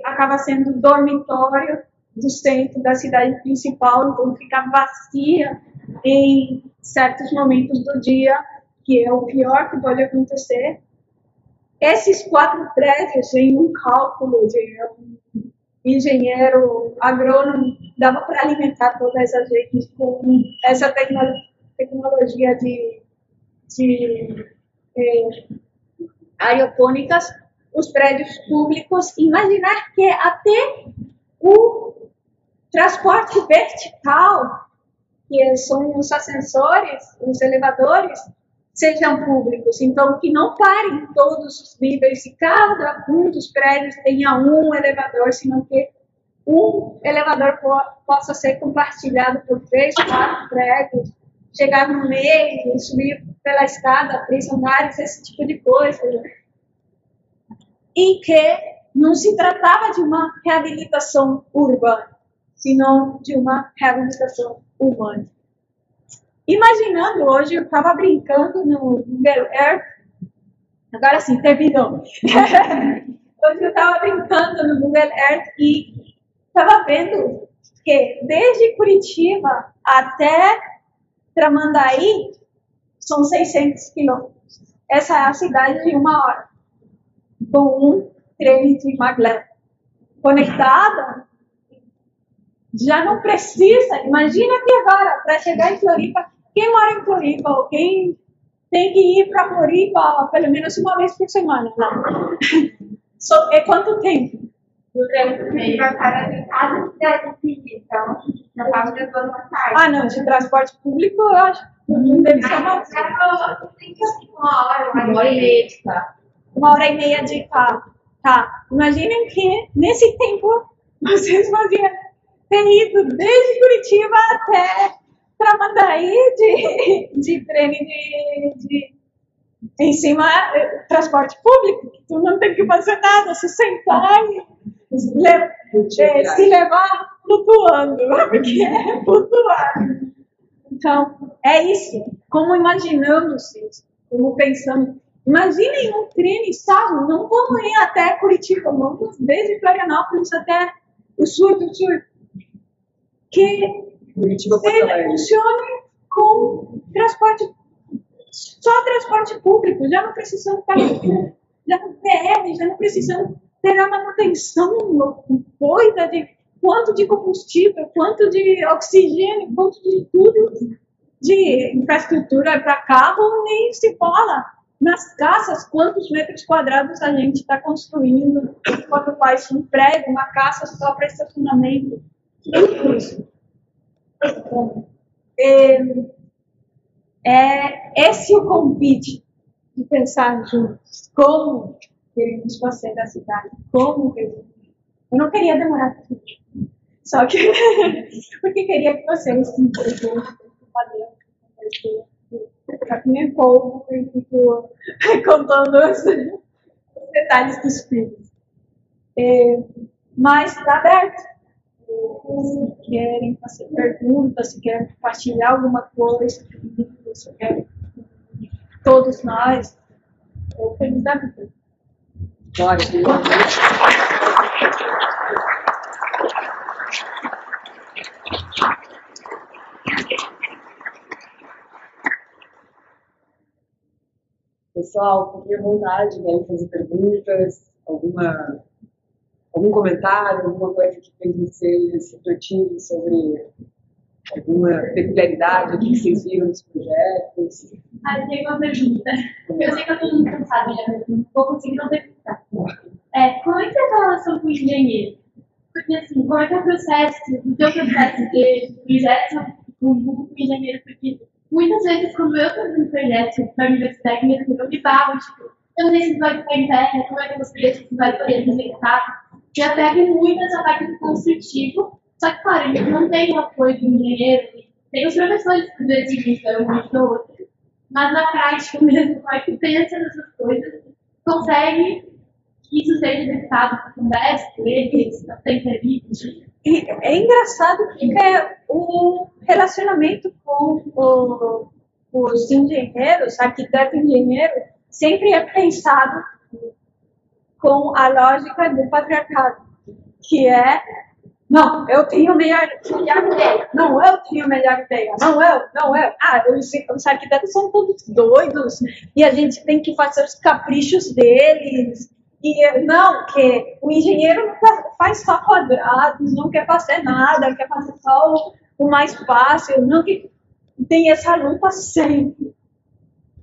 acaba sendo dormitório do centro da cidade principal, então fica vazia em certos momentos do dia, que é o pior que pode acontecer. Esses quatro prédios, em um cálculo de um engenheiro agrônomo, dava para alimentar toda essa gente com essa tecno tecnologia de, de eh, aeropônicas, os prédios públicos. Imaginar que até o transporte vertical, que são os ascensores, os elevadores, sejam públicos. Então, que não parem todos os níveis e cada um dos prédios tenha um elevador, senão que um elevador po possa ser compartilhado por três, quatro prédios, chegar no meio, subir pela escada, três andares, esse tipo de coisa. E que não se tratava de uma reabilitação urbana, senão de uma reabilitação humana. Imaginando hoje, eu estava brincando no Google Earth, agora sim, terminou. hoje eu estava brincando no Google Earth e estava vendo que desde Curitiba até Tramandaí são 600 quilômetros. Essa é a cidade de uma hora, com um trem de maglev. Conectada, já não precisa. Imagina que agora, para chegar em Floripa, quem mora em Floripa ou quem tem que ir para Floripa pelo menos uma vez por semana? Não. So, é quanto tempo? Ah, não, de transporte público eu acho. Deve ser uma, uma hora, uma hora e meia de carro. Uma hora e meia de carro. Tá. Imaginem que nesse tempo vocês faziam ter ido desde Curitiba até Tramandaí de, de trem de, de em cima transporte público, tu não tem que fazer nada, se sentar e le, se levar flutuando, porque é flutuar. Então, é isso. Como imaginamos isso, como pensamos. Imaginem um trem estado, não vamos ir até Curitiba, vamos desde Florianópolis até o sul do sul. Que Curitiba funcione com transporte, só transporte público, já não precisamos estar já no PR, já não precisamos ter a manutenção doida de quanto de combustível, quanto de oxigênio, quanto de tudo de infraestrutura para carro, nem se fala. Nas casas, quantos metros quadrados a gente está construindo quando faz um prédio, uma casa só para estacionamento. É, é esse o convite de pensar juntos. Como queremos fazer da cidade? Como queremos? Eu não queria demorar muito. Só que porque queria que vocês se entendessem já que me empolgo e fico contando os detalhes dos filhos. É, mas está aberto se querem fazer perguntas, se querem compartilhar alguma coisa, se querem todos nós, eu feliz da vida. Glória. Pessoal, fiquem vontade, querem fazer perguntas, alguma algum comentário, alguma coisa que fez vocês refletirem sobre alguma peculiaridade, o que vocês viram nos projetos? Ah, eu tenho uma pergunta. Eu sei que eu estou muito cansada já, não vou conseguir não perguntar. É, como é que é a relação com o engenheiro? Porque assim, como é que é o processo, o teu processo de projeto com o engenheiro? Porque muitas vezes, quando eu estou fazendo projeto para a universidade, eu me barro, tipo, eu não sei se vai ficar em pé, como é que eu gostaria que vai poder executar já pega muito essa parte do construtivo, só que, claro, não tem o apoio do engenheiro, tem os professores que decidem um do outro, mas na prática mesmo, como que pensa nessas coisas, consegue que isso seja executado, conversa com eles, tem entrevista. É engraçado que o relacionamento com o, os engenheiros, arquiteto e engenheiro, sempre é pensado com a lógica do patriarcado, que é não, eu tenho melhor, melhor ideia. Não, eu tenho melhor ideia. Não, eu, não, eu. Ah, os, os arquitetos são todos doidos e a gente tem que fazer os caprichos deles. E não, que o engenheiro não faz só quadrados, não quer fazer nada, quer fazer só o, o mais fácil. Não que tem essa luta sempre.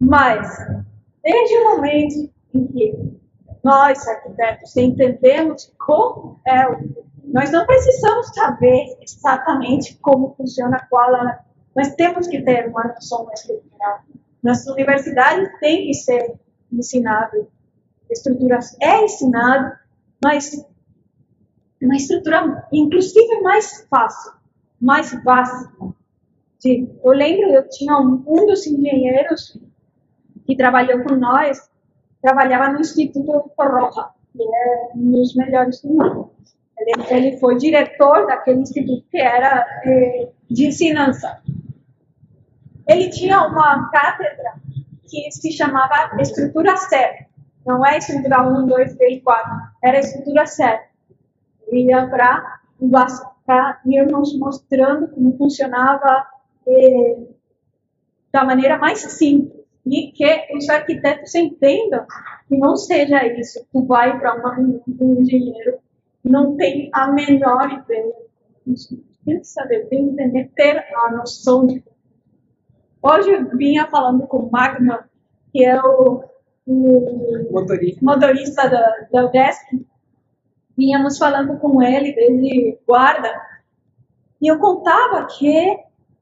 Mas, desde o momento em que nós, arquitetos, entendemos como é o nós não precisamos saber exatamente como funciona qual a... Nós temos que ter uma noção estrutural. Nas universidades tem que ser ensinado. Estruturas é ensinado, mas uma estrutura, inclusive, mais fácil, mais básica. Eu lembro, eu tinha um, um dos engenheiros que trabalhou com nós, trabalhava no Instituto Roja, que é um dos melhores do mundo. Ele, ele foi diretor daquele instituto que era eh, de ensinança. Ele tinha uma cátedra que se chamava Estrutura Séria. Não é estrutura 1, 2, 3, 4. Era estrutura séria. Ele ia para ir nos mostrando como funcionava eh, da maneira mais simples. E que os arquitetos entendam que não seja isso. Tu vai para um engenheiro não tem a menor ideia. Tem que saber, tem que entender, ter a noção de. Hoje eu vinha falando com o Magma, que é o, o motorista, motorista da, da UDESC. Vínhamos falando com ele desde guarda. E eu contava que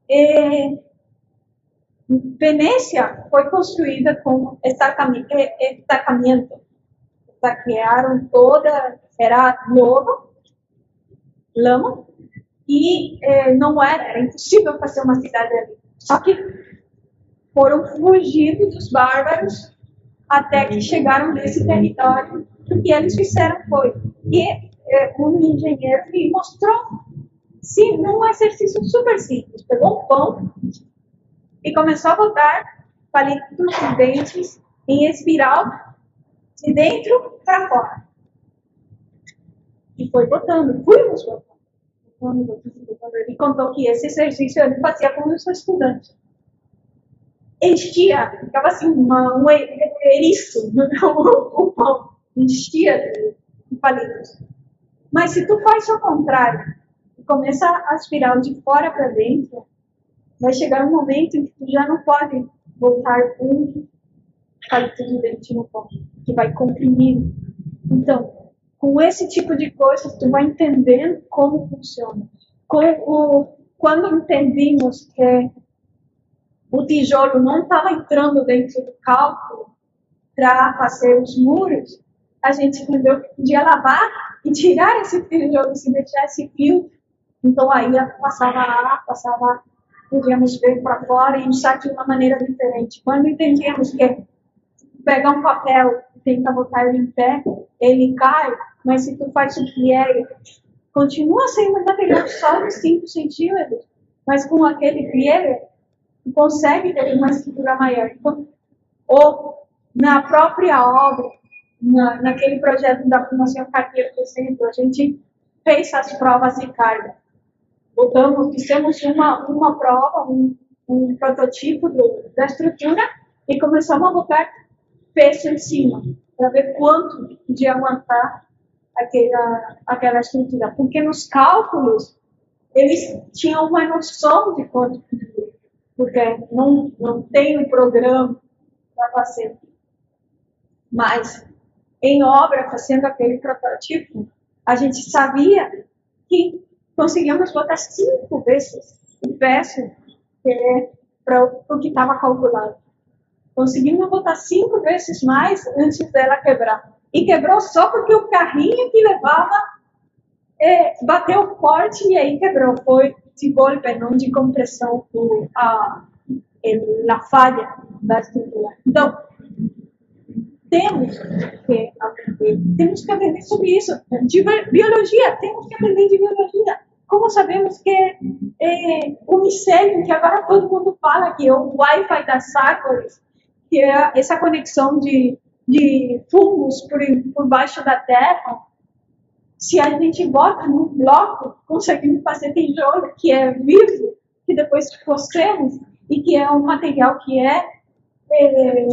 eh, Venécia foi construída com estacamento. Estaquearam toda era lama, lama e eh, não era, era impossível fazer uma cidade ali. Só que foram fugidos dos bárbaros até que chegaram nesse território. O que eles fizeram foi que eh, um engenheiro me mostrou sim, num exercício super simples. Pegou um pão e começou a botar palitos de dentes em espiral de dentro para fora. E foi botando, fomos botando. Botando, contou que esse exercício ele fazia com os estudantes. Enchia, ficava assim, uma, um eriço no pão, enchia de, palitos. Mas se tu faz o contrário, começa a aspirar de fora para dentro, vai chegar um momento em que tu já não pode botar um palito de dente no pão, que vai comprimir. Então, com esse tipo de coisas, tu vai entendendo como funciona. O, quando entendimos que o tijolo não estava entrando dentro do cálculo para fazer os muros, a gente entendeu que podia lavar e tirar esse tijolo se deixar esse fio. Então aí passava lá, passava, podíamos ver para fora e usar de uma maneira diferente. Quando entendíamos que pegar um papel e tentar botar ele em pé, ele cai, mas se tu faz o pliegue, continua sendo material só de 5 centímetros, mas com aquele pliegue, tu consegue ter uma estrutura maior. Então, ou na própria obra, na, naquele projeto da Fundação Carteira, por exemplo, a gente fez as provas de carga. Botamos, fizemos uma, uma prova, um, um protótipo do, da estrutura e começamos a botar peso em cima, para ver quanto podia aguentar aquela, aquela estrutura. Porque nos cálculos, eles tinham uma noção de quanto porque não, não tem um programa para fazer. Mas, em obra, fazendo aquele protótipo, a gente sabia que conseguíamos botar cinco vezes o peso é para o que estava calculado. Conseguimos botar cinco vezes mais antes dela quebrar. E quebrou só porque o carrinho que levava é, bateu forte e aí quebrou. Foi de golpe, não de compressão, a, a falha da estrutura. Então, temos que aprender, temos que aprender sobre isso. De biologia, temos que aprender de biologia. Como sabemos que é, o micélio, que agora todo mundo fala que é o Wi-Fi das árvores, que é essa conexão de, de fungos por, por baixo da terra, se a gente bota num bloco, conseguimos fazer tijolo que é vivo, que depois cosemos e que é um material que é, é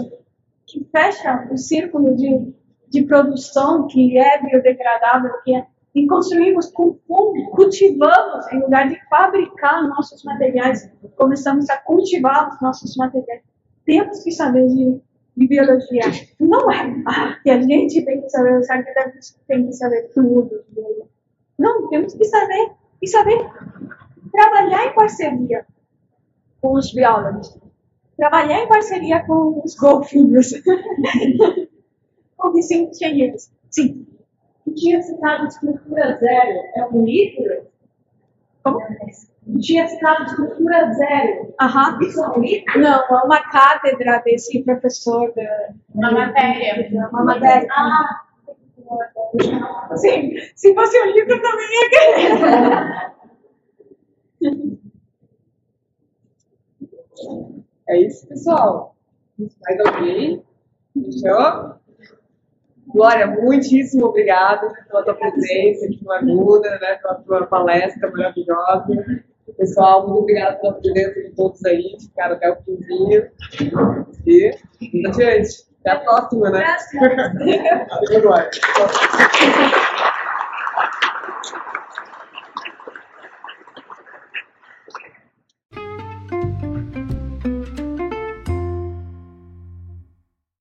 que fecha o círculo de, de produção, que é biodegradável, que é e construímos com fungo, cultivamos, em lugar de fabricar nossos materiais, começamos a cultivar os nossos materiais. Temos que saber de, de biologia. Não é que a gente tem que saber, os arquitetos têm que saber tudo. Não, temos que saber e saber trabalhar em parceria com os biólogos, trabalhar em parceria com os golfinhos, com os cientistas. Sim tinha citado Estrutura Zero. É um livro? Como? Tinha citado Estrutura Zero. Aham. Isso é um livro? Não, é uma cátedra desse professor. Da, uma matéria. Uma matéria. Ah. Sim, se fosse um livro também ia querer. É isso, pessoal. Mais alguém? Fechou? Glória, muitíssimo obrigada pela tua presença aqui no Laguna, né, pela tua palestra maravilhosa. Pessoal, muito obrigada pela presença de todos aí, que ficaram até o finzinho. E adiante. Até a próxima, né? Até a próxima.